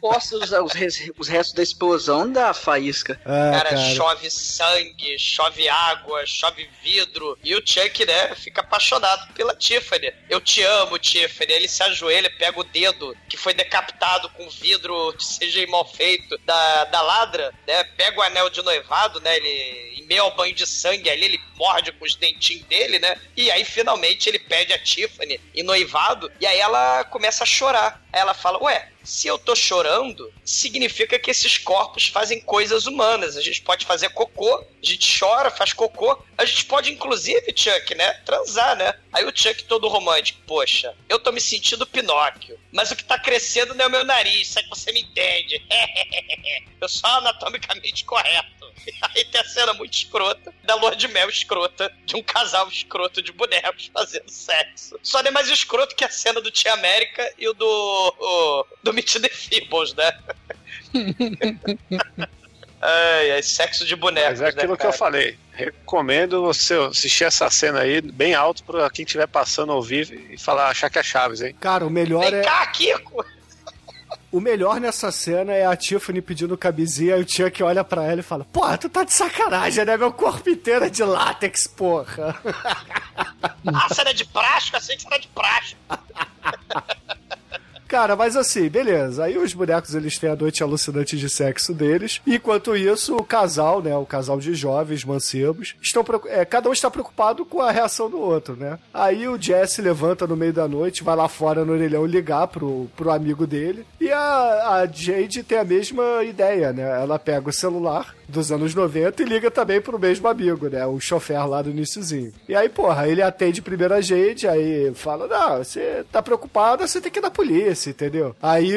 Posta os, os, os restos da explosão da faísca. Ah, cara, cara. chove sangue, chove água, chove vidro. E o Chuck, né, fica apaixonado pela Tiffany. Eu te amo, Tiffany. Ele se ajoelha, pega o dedo que foi decapitado com vidro de CGI mal feito da, da ladra, né? Pega o anel de noivado, né? Ele, em meio ao banho de sangue ali, ele morde com os dentinhos dele, né? E aí, finalmente, ele pede a Tiffany em noivado. E aí ela começa a chorar. Aí ela fala, ué, se eu tô chorando, significa que esses corpos fazem coisas humanas. A gente pode fazer cocô, a gente chora, faz cocô. A gente pode, inclusive, Chuck, né? Transar, né? Aí o Chuck todo romântico, poxa, eu tô me sentindo Pinóquio. Mas o que tá crescendo não é o meu nariz, é que você me entende. eu sou anatomicamente correto. Aí tem a cena muito escrota, da lua de mel escrota, de um casal escroto de bonecos fazendo sexo. Só nem mais escroto que a cena do Tia América e o do. O, do Meet the Feebles, né? ai, ai, sexo de bonecos. Mas é aquilo né, que eu falei. Recomendo você assistir essa cena aí bem alto pra quem estiver passando ouvir e falar, achar que é Chaves, hein? Cara, o melhor Vem é. cá, Kiko! O melhor nessa cena é a Tiffany pedindo camisinha e o Chuck olha pra ela e fala: Porra, tu tá de sacanagem, né? Meu corpo inteiro é de látex, porra. Ah, cena de prático? Achei que era de prático. Cara, mas assim, beleza. Aí os bonecos eles têm a noite alucinante de sexo deles. Enquanto isso, o casal, né? O casal de jovens mancebos, estão é, cada um está preocupado com a reação do outro, né? Aí o Jesse levanta no meio da noite, vai lá fora no orelhão ligar pro, pro amigo dele. E a, a Jade tem a mesma ideia, né? Ela pega o celular dos anos 90 e liga também pro mesmo amigo, né? O chofer lá do iníciozinho. E aí, porra, ele atende primeiro a gente, aí fala: Não, você tá preocupado, você tem que ir na polícia, entendeu? Aí,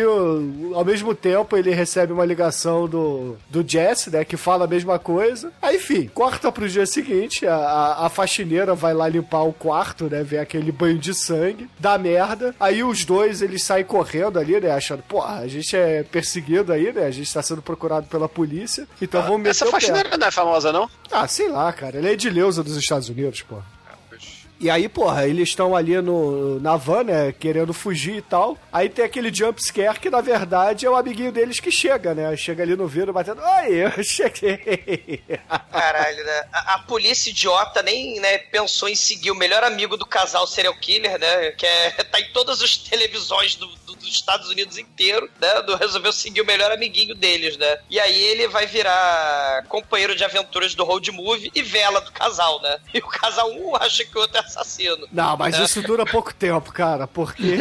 ao mesmo tempo, ele recebe uma ligação do, do Jesse, né? Que fala a mesma coisa. Aí, enfim, corta pro dia seguinte, a, a, a faxineira vai lá limpar o quarto, né? Ver aquele banho de sangue, dá merda. Aí os dois, eles saem correndo ali, né? Achando, porra, a gente é perseguido aí, né? A gente tá sendo procurado pela polícia. Então vamos meter Essa faxineira não é famosa, não? Ah, sei lá, cara. Ele é Edileuza dos Estados Unidos, porra. E aí, porra, eles estão ali no, na van, né, querendo fugir e tal. Aí tem aquele jump scare que, na verdade, é o amiguinho deles que chega, né? Chega ali no vidro batendo, oi, eu cheguei. Caralho, né? A, a polícia idiota nem né, pensou em seguir o melhor amigo do casal serial killer, né? Que é, tá em todas as televisões do- dos Estados Unidos inteiro, né? Do, resolveu seguir o melhor amiguinho deles, né? E aí ele vai virar companheiro de aventuras do road movie e vela do casal, né? E o casal um acha que o outro é assassino. Não, mas né? isso dura pouco tempo, cara, porque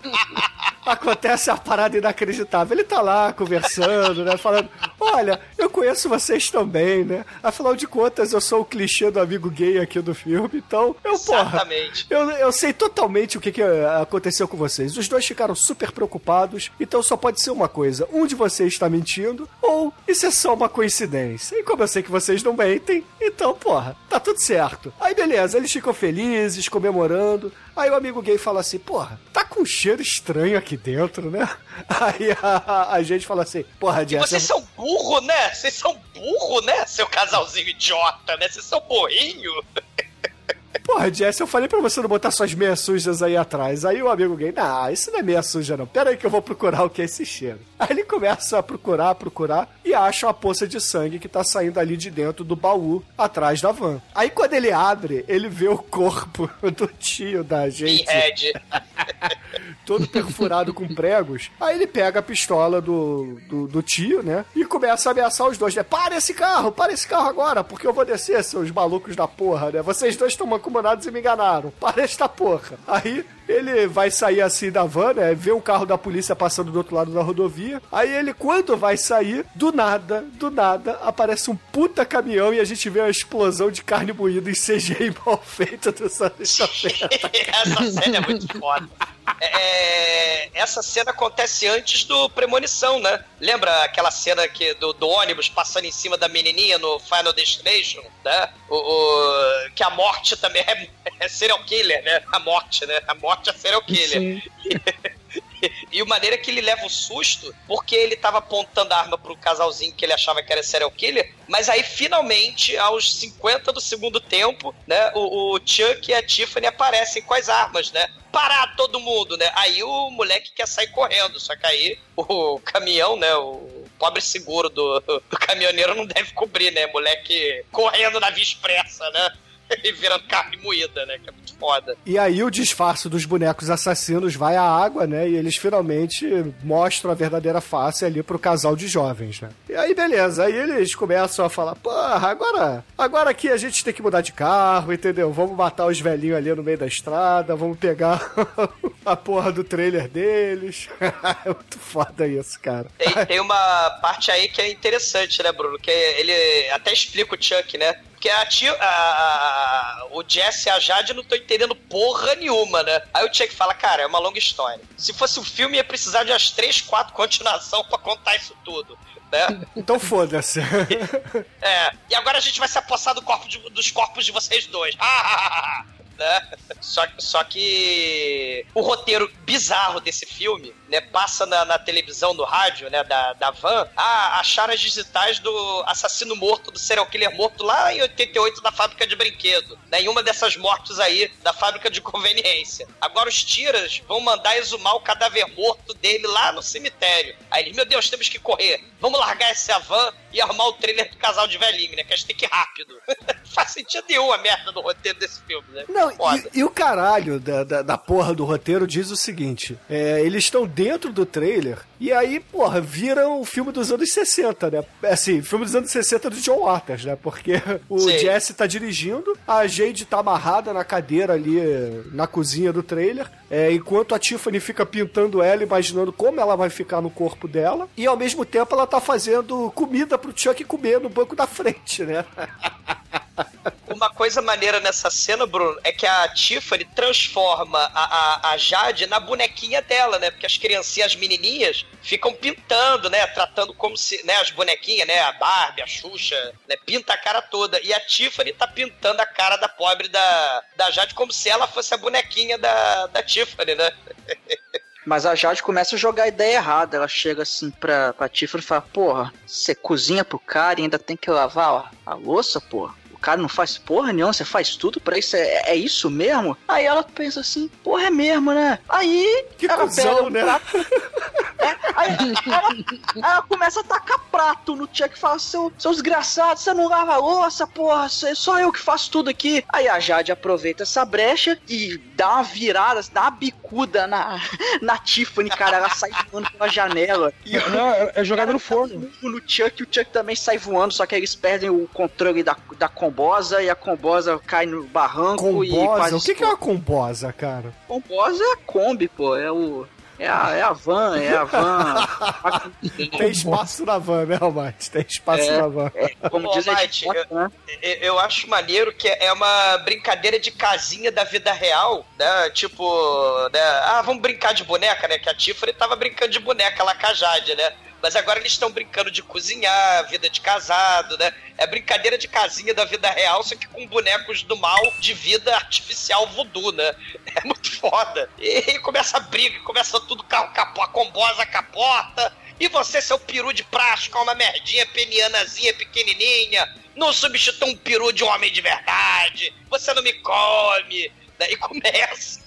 acontece uma parada inacreditável. Ele tá lá conversando, né? Falando: Olha, eu conheço vocês também, né? Afinal de contas, eu sou o clichê do amigo gay aqui do filme, então eu, porra. Exatamente. Eu, eu sei totalmente o que, que eh, aconteceu com vocês. Os dois ficaram super preocupados, então só pode ser uma coisa: um de vocês está mentindo, ou isso é só uma coincidência. E como eu sei que vocês não mentem, então, porra, tá tudo certo. Aí beleza, eles ficam felizes, comemorando. Aí o amigo gay fala assim: porra, tá com um cheiro estranho aqui dentro, né? Aí a, a gente fala assim: porra, Jess. Vocês são burro, né? Vocês são burro, né? Seu casalzinho idiota, né? Vocês são burrinho. Porra, Jess, eu falei pra você não botar suas meias sujas aí atrás. Aí o amigo gay, nah, isso não é meia suja não. Pera aí que eu vou procurar o que é esse cheiro. Aí ele começa a procurar, procurar e acha uma poça de sangue que tá saindo ali de dentro do baú, atrás da van. Aí quando ele abre, ele vê o corpo do tio da gente. Pinhead. todo perfurado com pregos. Aí ele pega a pistola do, do, do tio, né? E começa a ameaçar os dois, né? Para esse carro, para esse carro agora, porque eu vou descer, seus malucos da porra, né? Vocês dois estão mancomunados e me enganaram. Para esta porra. Aí ele vai sair assim da van, né? Vê um carro da polícia passando do outro lado da rodovia. Aí ele, quando vai sair, do nada, do nada, aparece um puta caminhão e a gente vê uma explosão de carne moída em CGI mal feita anos 90. Essa cena é muito foda. É, essa cena acontece antes do Premonição, né? Lembra aquela cena que, do, do ônibus passando em cima da menininha no Final Destination, né? O, o- que a morte também é, é serial killer, né? A morte, né? A morte é serial killer. E o maneira que ele leva o susto, porque ele tava apontando a arma pro casalzinho que ele achava que era serial killer, mas aí finalmente, aos 50 do segundo tempo, né, o, o Chuck e a Tiffany aparecem com as armas, né? Parar todo mundo, né? Aí o moleque quer sair correndo, só que aí o caminhão, né, o pobre seguro do, do caminhoneiro não deve cobrir, né? Moleque correndo na via expressa, né? E virando carne moída, né? Que é muito foda. E aí o disfarce dos bonecos assassinos vai à água, né? E eles finalmente mostram a verdadeira face ali pro casal de jovens, né? E aí, beleza. Aí eles começam a falar, porra, agora, agora aqui a gente tem que mudar de carro, entendeu? Vamos matar os velhinhos ali no meio da estrada, vamos pegar a porra do trailer deles. é muito foda isso, cara. Tem, tem uma parte aí que é interessante, né, Bruno? Que ele até explica o Chuck, né? Porque a tia, a- a- o Jesse e a Jade não estão entendendo porra nenhuma, né? Aí o Chuck fala, cara, é uma longa história. Se fosse um filme, ia precisar de umas três, quatro continuação pra contar isso tudo. Né? Então foda-se. É, e agora a gente vai se apossar do corpo de- dos corpos de vocês dois. Né? Só, só que o roteiro bizarro desse filme, né? Passa na, na televisão, no rádio, né? Da, da van. Ah, acharam as digitais do assassino morto, do serial killer morto lá em 88 da fábrica de brinquedo. Né, em uma dessas mortes aí da fábrica de conveniência. Agora os tiras vão mandar exumar o cadáver morto dele lá no cemitério. Aí ele, meu Deus, temos que correr. Vamos largar essa van e arrumar o trailer do casal de velhinho, né? Que a gente tem que ir rápido. Faz sentido nenhum a merda do roteiro desse filme, né? Não, Não, e, e o caralho da, da, da porra do roteiro diz o seguinte: é, eles estão dentro do trailer e aí, porra, viram o filme dos anos 60, né? Assim, filme dos anos 60 do John Waters, né? Porque o Sim. Jesse tá dirigindo, a Jade tá amarrada na cadeira ali na cozinha do trailer, é, enquanto a Tiffany fica pintando ela, imaginando como ela vai ficar no corpo dela, e ao mesmo tempo ela tá fazendo comida pro Chuck comer no banco da frente, né? Uma coisa maneira nessa cena, Bruno, é que a Tiffany transforma a, a, a Jade na bonequinha dela, né? Porque as criancinhas, as menininhas, ficam pintando, né? Tratando como se, né? As bonequinhas, né? A Barbie, a Xuxa, né? Pinta a cara toda. E a Tiffany tá pintando a cara da pobre da, da Jade como se ela fosse a bonequinha da, da Tiffany, né? Mas a Jade começa a jogar a ideia errada. Ela chega assim pra, pra Tiffany e fala: Porra, você cozinha pro cara e ainda tem que lavar a louça, porra. O cara não faz porra nenhuma, você faz tudo pra isso, é, é isso mesmo? Aí ela pensa assim, porra, é mesmo, né? Aí Que ela cuzão, pega um né? prato, é, aí ela, ela começa a tacar prato no Chuck e fala: seu, seu desgraçado, você não lava a louça, porra, só eu que faço tudo aqui. Aí a Jade aproveita essa brecha e dá uma virada, dá uma bicuda na, na Tiffany, cara. Ela sai voando pela janela. E Não, é, é jogada no forno. no Chuck, o Chuck também sai voando, só que eles perdem o controle da, da combosa e a combosa cai no barranco e Combosa? quase O que, que é uma combosa, cara? Combosa é a Kombi, pô, é o é a, é a van, é a van. Tem espaço na van, né, Almighty? Tem espaço É, na van. como Ô, diz a Mate, gente, né? Eu, eu acho maneiro que é uma brincadeira de casinha da vida real, né? Tipo, né? Ah, vamos brincar de boneca, né? Que a Tiffany tava brincando de boneca lá com a Jade, né? Mas agora eles estão brincando de cozinhar, vida de casado, né? É brincadeira de casinha da vida real, só que com bonecos do mal de vida artificial voodoo, né? É muito foda. E, começa a briga, começa tudo, ca- capo- a combosa capota. E você, seu peru de plástico, é uma merdinha penianazinha pequenininha, não substitui um peru de um homem de verdade. Você não me come. Daí começa.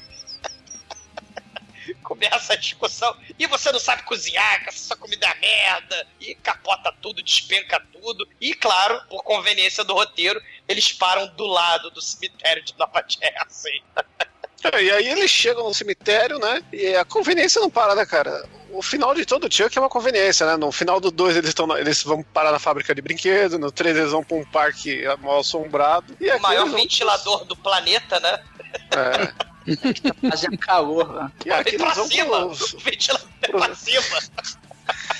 Começa a discussão. E você não sabe cozinhar, que essa sua comida é merda. E capota tudo, despenca tudo. E, claro, por conveniência do roteiro, eles param do lado do cemitério de Nova Jersey. É, E aí eles chegam no cemitério, né? E a conveniência não para, né, cara? O final de todo Chuck é uma conveniência, né? No final do 2 eles, na- eles vão parar na fábrica de brinquedo, no 3 eles vão pra um parque mal assombrado. E O maior vão- ventilador do planeta, né? É. Fazia calor. né? E aqui Vem pra eles vão cima! pro, O ventilador é pra cima!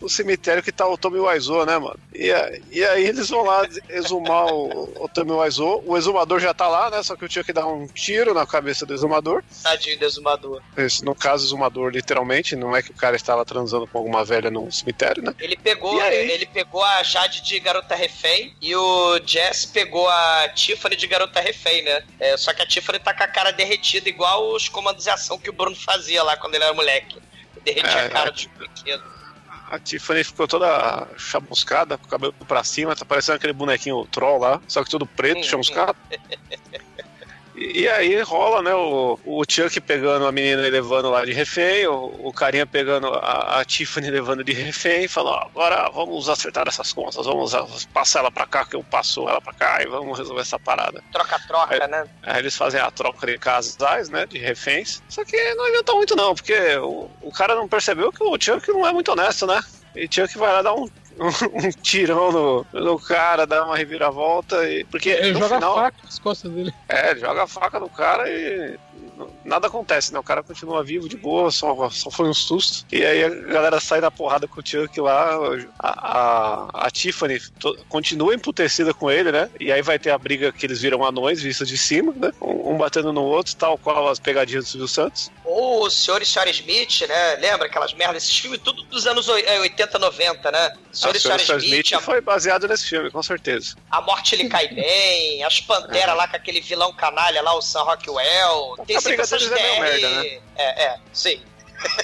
o cemitério que tá o Tommy Wiseau, né, mano? E, e aí eles vão lá exumar o, o Tommy Wiseau. O exumador já tá lá, né? Só que o Chuck dá um tiro na cabeça do exumador. Tadinho do exumador. Esse, no caso, exumador, literalmente. Não é que o cara estava transando com alguma velha no cemitério, né? Ele pegou, ele pegou a Jade de garota refém e o Jess pegou a Tiffany de garota refém, né? É, só que a Tiffany tá com a cara derretida, igual os comandos de ação que o Bruno fazia lá quando ele era moleque. Derretia É, a cara a dos brinquedos. A Tiffany ficou toda chamuscada, com o cabelo pra cima, tá parecendo aquele bonequinho troll lá, só que tudo preto, chamuscado. E, aí rola, né, o, o Chuck pegando a menina e levando lá de refém, o, o carinha pegando a, a Tiffany levando de refém, e fala, ó, agora vamos acertar essas contas, vamos passar ela pra cá, que eu passo ela pra cá, e vamos resolver essa parada. Troca-troca, né? Aí eles fazem a troca de casais, né? De reféns. Só que não adianta muito, não, porque o, o cara não percebeu que o Chuck não é muito honesto, né? E Chuck vai lá dar um, um, tirão no, no cara, dá uma reviravolta. E, porque Ele no joga final, a faca nas costas dele. É, ele joga a faca no cara e nada acontece, né? O cara continua vivo de boa, só, só foi um susto. E aí a galera sai na porrada com o Chuck lá. A, a, a Tiffany continua emputecida com ele, né? E aí vai ter a briga que eles viram anões vistos de cima, né? Um, um batendo no outro, tal qual as pegadinhas do Silvio Santos. Ou o Sr. e Sra. Smith, né? Lembra aquelas merdas? Esses filmes tudo dos anos oi- é, 80, 90, né? Sr. A e Sra. Sra. Smith Smith, a, foi baseado nesse filme, com certeza. a Morte Lhe Cai Bem, as Panteras lá com aquele vilão canalha lá, o Sam Rockwell. Tem A sempre briga essas deles é meio merda, né? É, é, sim.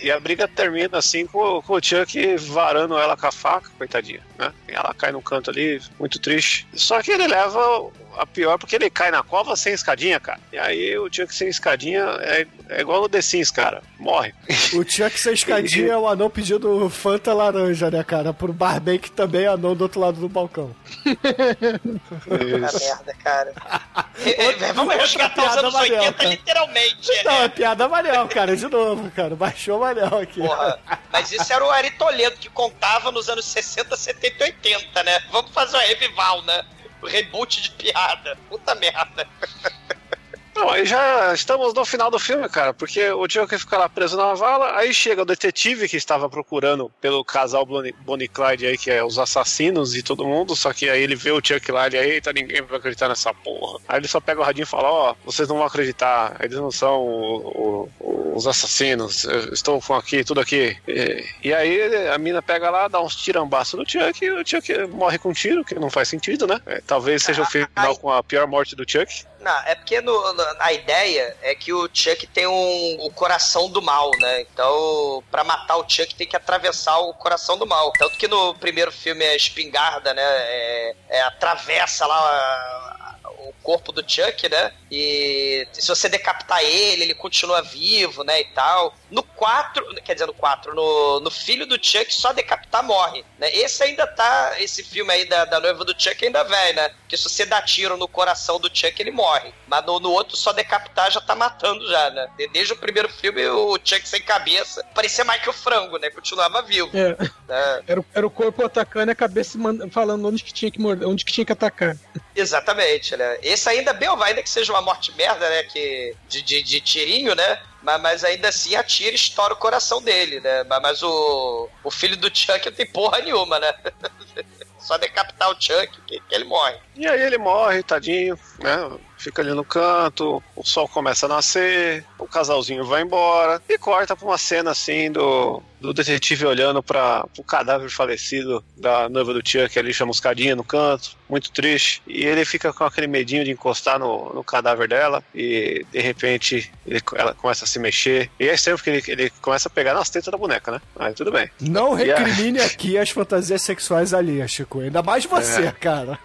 E a briga termina assim com, com o Chuck varando ela com a faca, coitadinha, né? E ela cai no canto ali, muito triste. Só que ele leva a pior porque ele cai na cova sem escadinha, cara. E aí o Chuck sem escadinha é, é igual no The Sims, cara. Morre. O Chuck sem escadinha é o anão pedindo Fanta laranja, né, cara? Pro barman que também é anão do outro lado do balcão. Puta merda, cara. É, Vamos outra resgatar os piada anos Manel, 80 cara. literalmente. Não, é. é piada Manel, cara, de novo, cara. Baixou Manel aqui. Porra, mas isso era o Ari Toledo que contava nos anos 60, 70 e 80, né? Vamos fazer uma revival, né? Reboot de piada. Puta merda. Não, aí já estamos no final do filme, cara, porque o Joker fica lá preso na vala, aí chega o detetive que estava procurando pelo casal Bonnie, Bonnie Clyde aí, que é os assassinos e todo mundo, só que aí ele vê o Chuck lá e aí, eita, ninguém vai acreditar nessa porra. Aí ele só pega o radinho e fala, ó, vocês não vão acreditar, eles não são o- o- os assassinos, eu estou com aqui, tudo aqui. E, e aí a mina pega lá, dá uns tirambaços no Chuck e o Chuck morre com um tiro, que não faz sentido, né? É, talvez seja o final com a pior morte do Chuck. Não, é porque no- no- a ideia é que o Chuck tem um, o coração do mal, né? Então, pra matar o Chuck tem que atravessar o coração do mal. Tanto que no primeiro filme é espingarda, né? É, é, atravessa lá a- o corpo do Chuck, né? E se você decapitar ele, ele continua vivo, né? E tal. No 4, quer dizer, no 4, no, no filho do Chuck, só decapitar morre. Né? Esse ainda tá. Esse filme aí da, da noiva do Chuck ainda vem, né? Porque se você dá tiro no coração do Chuck, ele morre. Mas no, no outro, só decapitar já tá matando já, né? De- Desde o primeiro filme, o Chuck sem cabeça parecia mais que o frango, né? Continuava vivo. É. né? Era, o- era o corpo atacando e a cabeça falando onde que tinha que morder, onde que tinha que atacar. Exatamente, né? Esse ainda bem, ainda que seja uma morte merda, né? Que, de, de, de tirinho, né? Mas, mas ainda assim atira e estoura o coração dele, né? Mas, mas o, o filho do Chuck não tem porra nenhuma, né? Só decapitar o Chuck que, que ele morre. E aí ele morre, tadinho, né? Fica ali no canto, o sol começa a nascer, o casalzinho vai embora e corta pra uma cena assim do, do detetive olhando para o cadáver falecido da noiva do Chuck ali chamuscadinha no canto, muito triste. E ele fica com aquele medinho de encostar no, no cadáver dela e de repente ele, ela começa a se mexer. E é sempre que ele, ele começa a pegar nas tetas da boneca, né? Aí tudo bem. Não E a- recrimine aqui as fantasias sexuais alheias, Chico. Ainda mais você, É. cara.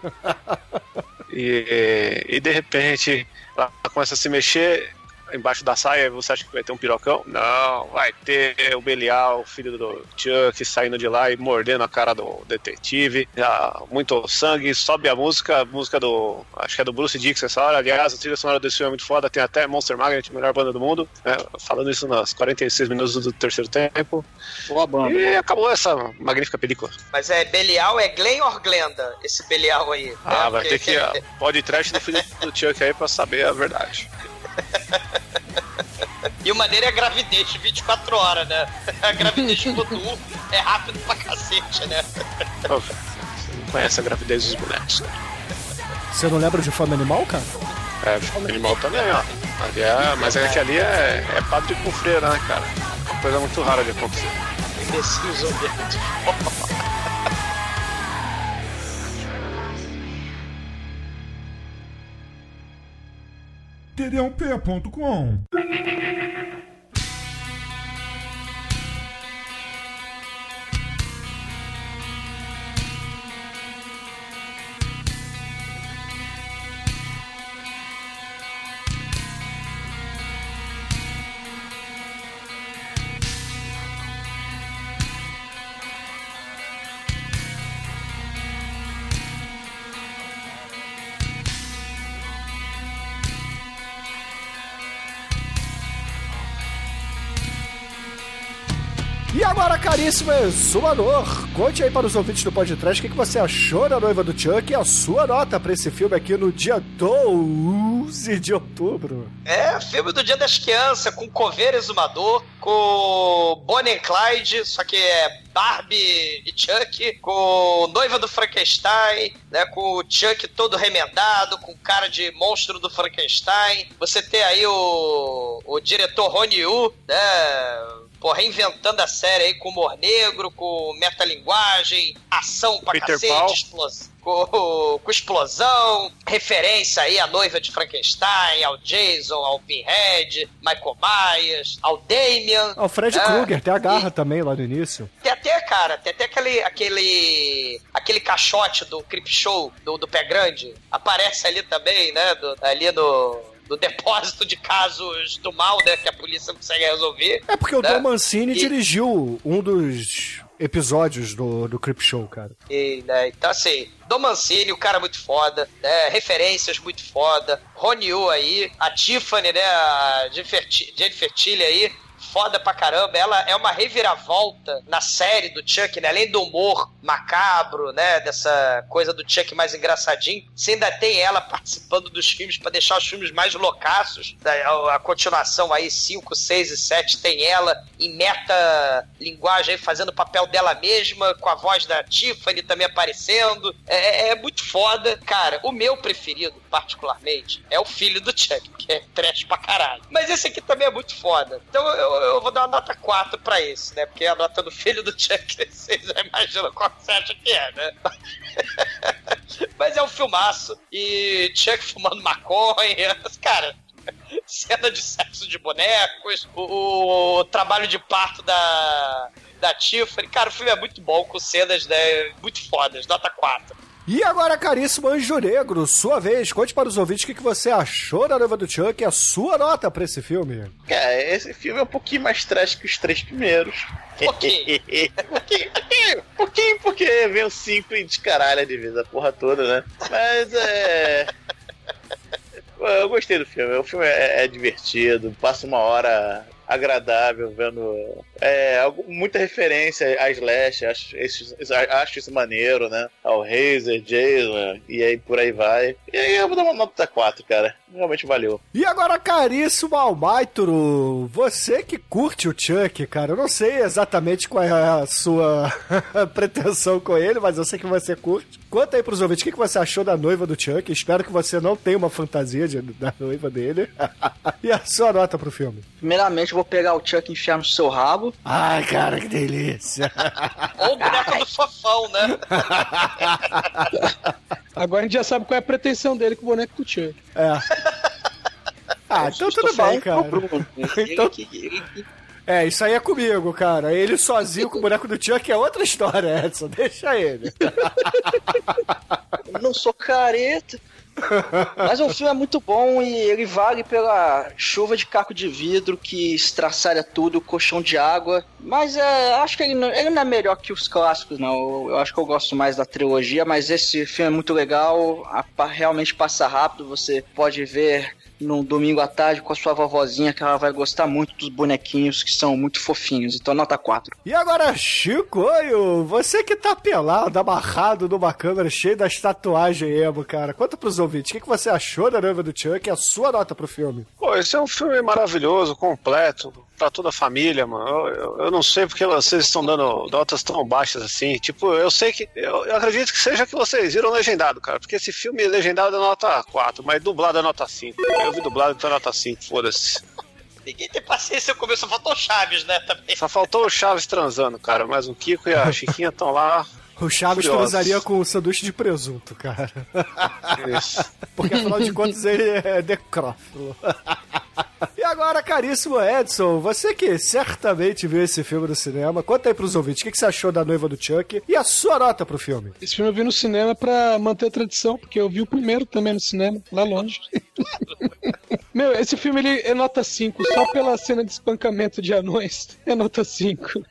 E, e de repente ela começa a se mexer embaixo da saia. Você acha que vai ter um pirocão? Não, vai ter o Belial, o filho do Chuck, saindo de lá e mordendo a cara do detetive. Já, muito sangue, sobe a música, a música do. Acho que é do Bruce Dixon essa hora. Aliás, a trilha sonora desse filme é muito foda. Tem até Monster Magnet, melhor banda do mundo. né? falando isso nas 46 minutos do terceiro tempo. Boa banda. E acabou essa magnífica película. Mas é Belial, é Glenn or Glenda? Esse Belial aí. Ah, né? vai ter que Pode trash do filho do Chuck aí pra saber a verdade. E o maneiro é a gravidez de 24 horas, né? A gravidez do Dudu é rápido pra cacete, né? Você não conhece a gravidez dos bonecos. cara. Você não lembra de Fome Animal, cara? É, fome animal também, ó. Ali é, mas é que ali é, é padre com freira, né, cara? Uma coisa muito rara de acontecer. Imbecil zumbi. td1p.com caríssimo Exumador, conte aí para os ouvintes do podcast o que, que você achou da noiva do Chuck e a sua nota para esse filme aqui no dia 12 de outubro. É, filme do Dia das Crianças, com Coveiro Exumador, com Bonnie and Clyde, só que é Barbie e Chuck, com Noiva do Frankenstein, né, com o Chuck todo remendado, com cara de monstro do Frankenstein. Você tem aí o, o diretor Rony Yu, né, pô, reinventando a série aí com humor negro, com metalinguagem, ação pra Peter cacete, Paul. explosão. Com, com explosão, referência aí à noiva de Frankenstein, ao Jason, ao Pinhead, Michael Myers, ao Damien. Ah, o Fred né? Krueger, tem a garra também lá no início. Tem até, cara, tem até aquele, aquele, aquele caixote do Creep Show, do, do Pé Grande. Aparece ali também, né? do- ali no, no depósito de casos do mal, né? Que a polícia não consegue resolver. É porque o né? Dom Mancini E- dirigiu um dos episódios do, do Creep Show, cara. E, né, então, assim, Dom Mancini, o cara muito foda, né, referências muito foda, Rony aí, a Tiffany, né, a Jennifer Ti- Jennifer Tilly aí, foda pra caramba. Ela é uma reviravolta na série do Chuck, né, além do humor macabro, né, dessa coisa do Chuck mais engraçadinho, você ainda tem ela participando dos filmes pra deixar os filmes mais loucaços. A, a continuação aí, 5, 6 e 7, tem ela em meta linguagem aí, fazendo o papel dela mesma, com a voz da Tiffany também aparecendo. É, é muito foda. Cara, o meu preferido, particularmente, é o filho do Chuck, que é trash pra caralho. Mas esse aqui também é muito foda. Então eu, eu vou dar uma nota 4 pra esse, né? Porque a nota do filho do Chuck, vocês já imaginam qual você acha que é, né? Mas é um filmaço. E Chuck fumando maconha. Cara, cena de sexo de bonecos, o, o trabalho de parto da, da Tiffany. Cara, o filme é muito bom, com cenas né, muito fodas, nota 4. E agora, caríssimo Anjo Negro, sua vez, conte para os ouvintes o que, que você achou da noiva do Chuck e a sua nota pra esse filme. Cara, esse filme é um pouquinho mais trash que os três primeiros. Pouquinho. pouquinho, pouquinho, pouquinho, porque vem o 5 e descaralha de vez a porra toda, né? Mas é. Eu gostei do filme. O filme é, é divertido, passa uma hora agradável vendo é, muita referência a Slash, acho, esse- acho isso maneiro, né? Ao Razer, Jason, e aí por aí vai. E aí eu vou dar uma nota 4, cara. Realmente valeu. E agora, caríssimo Almaitro, você que curte o Chuck, cara, eu não sei exatamente qual é a sua pretensão com ele, mas eu sei que você curte. Conta aí pros ouvintes o que que você achou da noiva do Chuck. Espero que você não tenha uma fantasia de- da noiva dele. e a sua nota pro filme. Primeiramente, vou pegar o Chuck e enfiar no seu rabo. Ai, cara, que delícia. Ou o boneco do fofão, né? Agora a gente já sabe qual é a pretensão dele com o boneco do Chuck. É. Ah, então tudo bem, cara. Bruno. Então- É, isso aí é comigo, cara. Ele sozinho com o boneco do Chuck é outra história, Edson. Deixa ele. Eu não sou careta. Mas o filme é muito bom e ele vale pela chuva de caco de vidro que estraçalha tudo, colchão de água. Mas é, acho que ele não, ele não é melhor que os clássicos, não. Eu, eu acho que eu gosto mais da trilogia, mas esse filme é muito legal. a- realmente passa rápido. Você pode ver num domingo à tarde com a sua vovozinha, que ela vai gostar muito dos bonequinhos que são muito fofinhos. Então, nota 4. E agora, Chicoio, você que tá pelado, amarrado numa câmera cheia das tatuagens emo, cara. Conta pros ouvintes, o que, que você achou da noiva do Chuck e a sua nota pro filme? Pô, esse é um filme maravilhoso, completo, pra toda a família, mano. Eu, eu- eu não sei porque vocês estão dando notas tão baixas assim. Tipo, eu sei que. Eu, eu acredito que seja que vocês viram legendado, cara. Porque esse filme legendado é nota 4, mas dublado é nota 5. Eu vi dublado, então nota 5, foda-se. Ninguém tem paciência com isso, só faltou Chaves, né? Também. Só faltou o Chaves transando, cara. Mas o Kiko e a Chiquinha estão lá. O Chaves Curiosos. transaria com o sanduíche de presunto, cara. Isso. Porque afinal de contas ele é necrófilo. E agora, caríssimo Edson, você que certamente viu esse filme no cinema, conta aí pros ouvintes o que que você achou da noiva do Chuck e a sua nota pro filme. Esse filme eu vi no cinema pra manter a tradição, porque eu vi o primeiro também no cinema, lá longe. Meu, esse filme ele é nota 5, só pela cena de espancamento de anões é nota 5.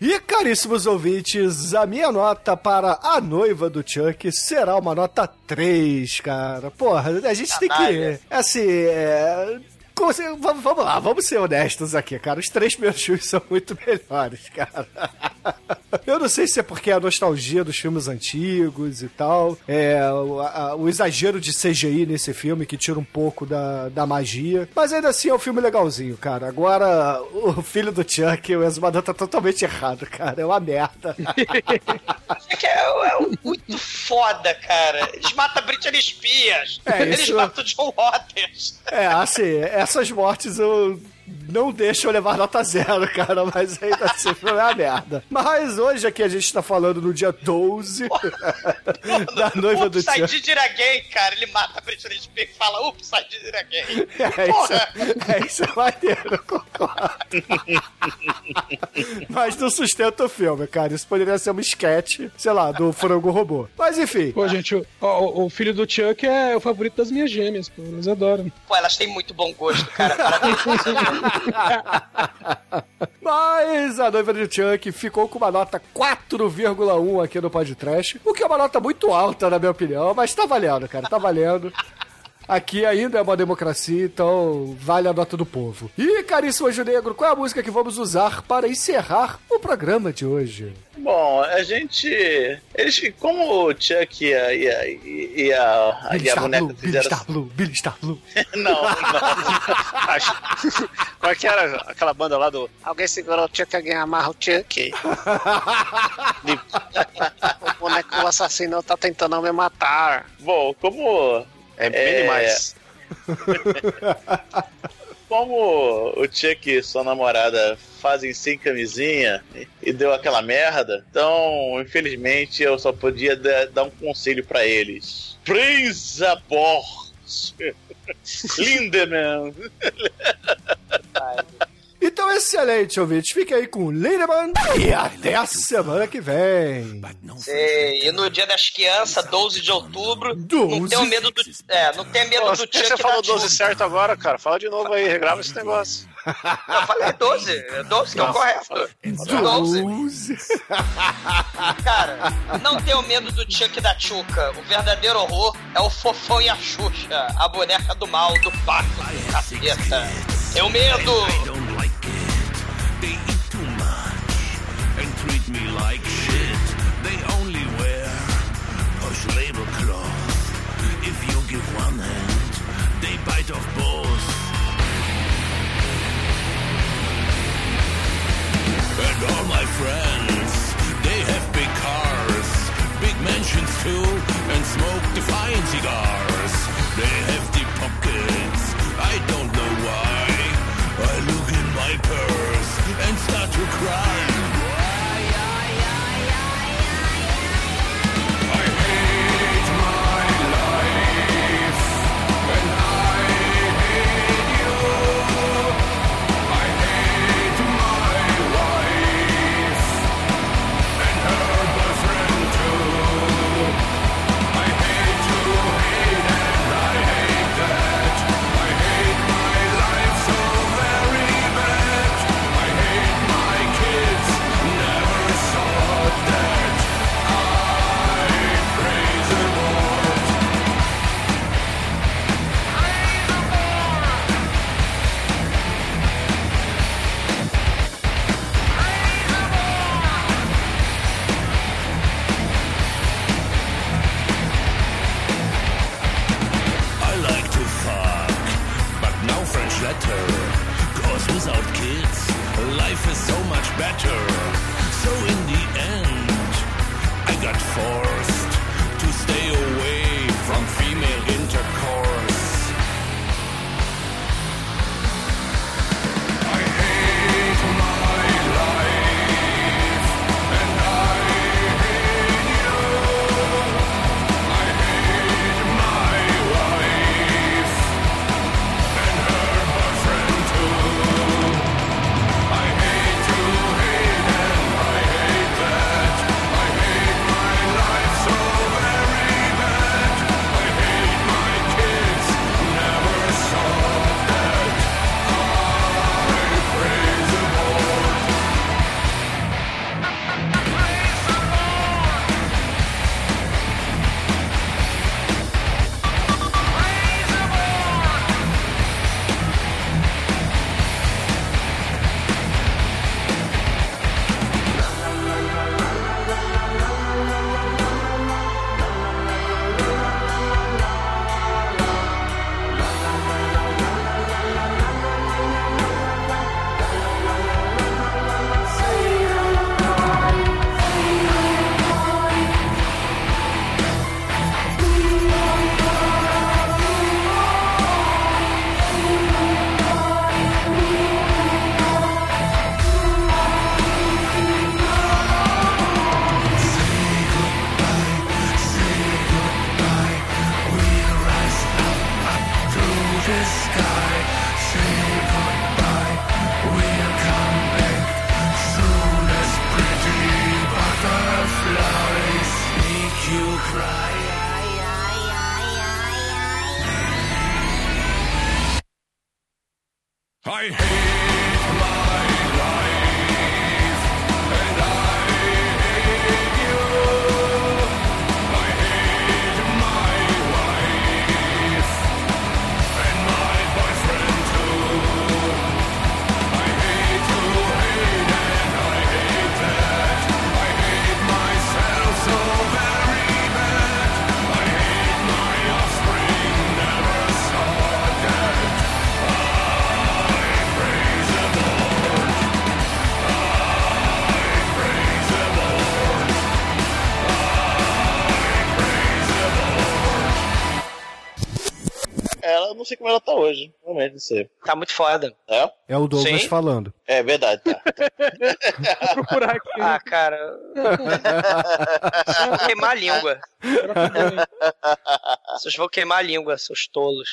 E caríssimos ouvintes, a minha nota para a noiva do Chuck será uma nota 3, cara. Porra, a gente tem que. Assim, é. Vamos, vamos lá, vamos ser honestos aqui, cara. Os três primeiros filmes são muito melhores, cara. Eu não sei se é porque é a nostalgia dos filmes antigos e tal. É o, a- o exagero de CGI nesse filme que tira um pouco da, da magia. Mas ainda assim é um filme legalzinho, cara. Agora, o filho do Chuck, o Exumador tá totalmente errado, cara. É uma merda. É que é, é muito foda, cara. Eles matam Britney Spears. É, Eles isso- matam o John Waters. É, assim, essas mortes eu não deixa eu levar nota zero, cara, mas ainda assim foi uma merda. Mas hoje aqui a gente tá falando no dia 12 da noiva do Ups, I Chuck. did it again, cara. Ele mata a Britney Spears e fala, ups, I did it again. É Porra. isso, é isso é maneiro, eu concordo. Mas não sustenta o filme, cara. Isso poderia ser uma sketch, sei lá, do frango robô. Mas enfim. Pô, gente, o, o- o filho do Chuck é o favorito das minhas gêmeas, pô. Eles adoram. Pô, elas têm muito bom gosto, cara. Parabéns. Mas a noiva do Chuck ficou com uma nota 4,1 aqui no podcast. O que é uma nota muito alta, na minha opinião, mas tá valendo, cara, tá valendo. Aqui ainda é uma democracia, então vale a nota do povo. E, caríssimo Anjo Negro, qual é a música que vamos usar para encerrar o programa de hoje? Bom, a gente. Eles, como o Chuck e a, e a, e a, Billy e a Star boneca Blue, Billy fizeram. Star Blue, Billy Star Blue. Não, não. Como é que era aquela banda lá do. Alguém segurou o Chuck, alguém amarra o Chuck. o boneco assassino tá tentando me matar. Bom, como. É bem demais. Como o Chuck e sua namorada fazem sem camisinha e- deu aquela merda, então, infelizmente, eu só podia da- dar um conselho pra eles. Praise a Bord! Lindemann! Então, excelente, ouvintes. Fique aí com o Lindemann e até a semana que vem. E, e no dia das crianças, 12 de outubro, não 12? tenha medo do. É, não tenha medo Pô, do você Chuck falou da 12 Chuck. certo agora, cara. Fala de novo aí, regrava esse negócio. Eu falei 12, é 12 que é o correto. 12. Cara, não tenham medo do Chuck da Chuca. O verdadeiro horror é o Fofão e a Xuxa, a boneca do mal, do pacto do capeta. Tenho medo! Bite off both. And all my friends, they have big cars, big mansions too, and smoke defying cigars. Better. So in the end, I got forced Tá muito foda. É? É o Douglas Sim. falando. É verdade, tá. Vou procurar aqui. Ah, cara. Vocês vão queimar a língua. Vocês vão queimar a língua, seus tolos.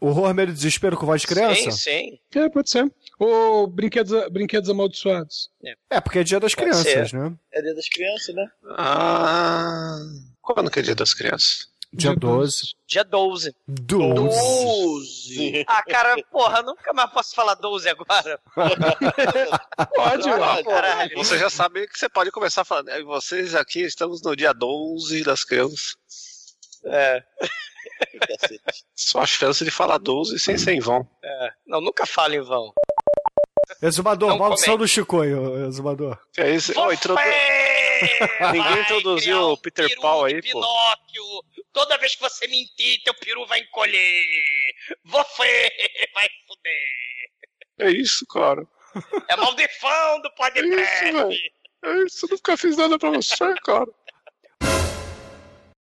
Horror, medo e desespero com voz de criança? Sim, sim. É, pode ser. Ou brinquedos, brinquedos amaldiçoados. É, porque é dia das Pode crianças, ser. né? É dia das crianças, né? Ah. Quando que é dia das crianças? Dia 12. Dia 12. 12. Ah, cara, porra, nunca mais posso falar 12 agora. Pode, Ah, caralho. Você já sabe que você pode começar falando. "É, Vocês aqui estamos no dia 12 das crianças. É. Só a chance de falar 12 sem ser em vão. É. Não, nunca falo em vão. Exumador, maldição do Chicoio, Exumador. É isso? Oh, introdu... Ninguém introduziu um o Peter peru Paul aí, pô. Pinóquio. Toda vez que você mentir, teu peru vai encolher. Você vai fuder. É isso, cara. É maldição do É isso, velho. podcast. É isso, eu nunca fiz nada pra você, cara.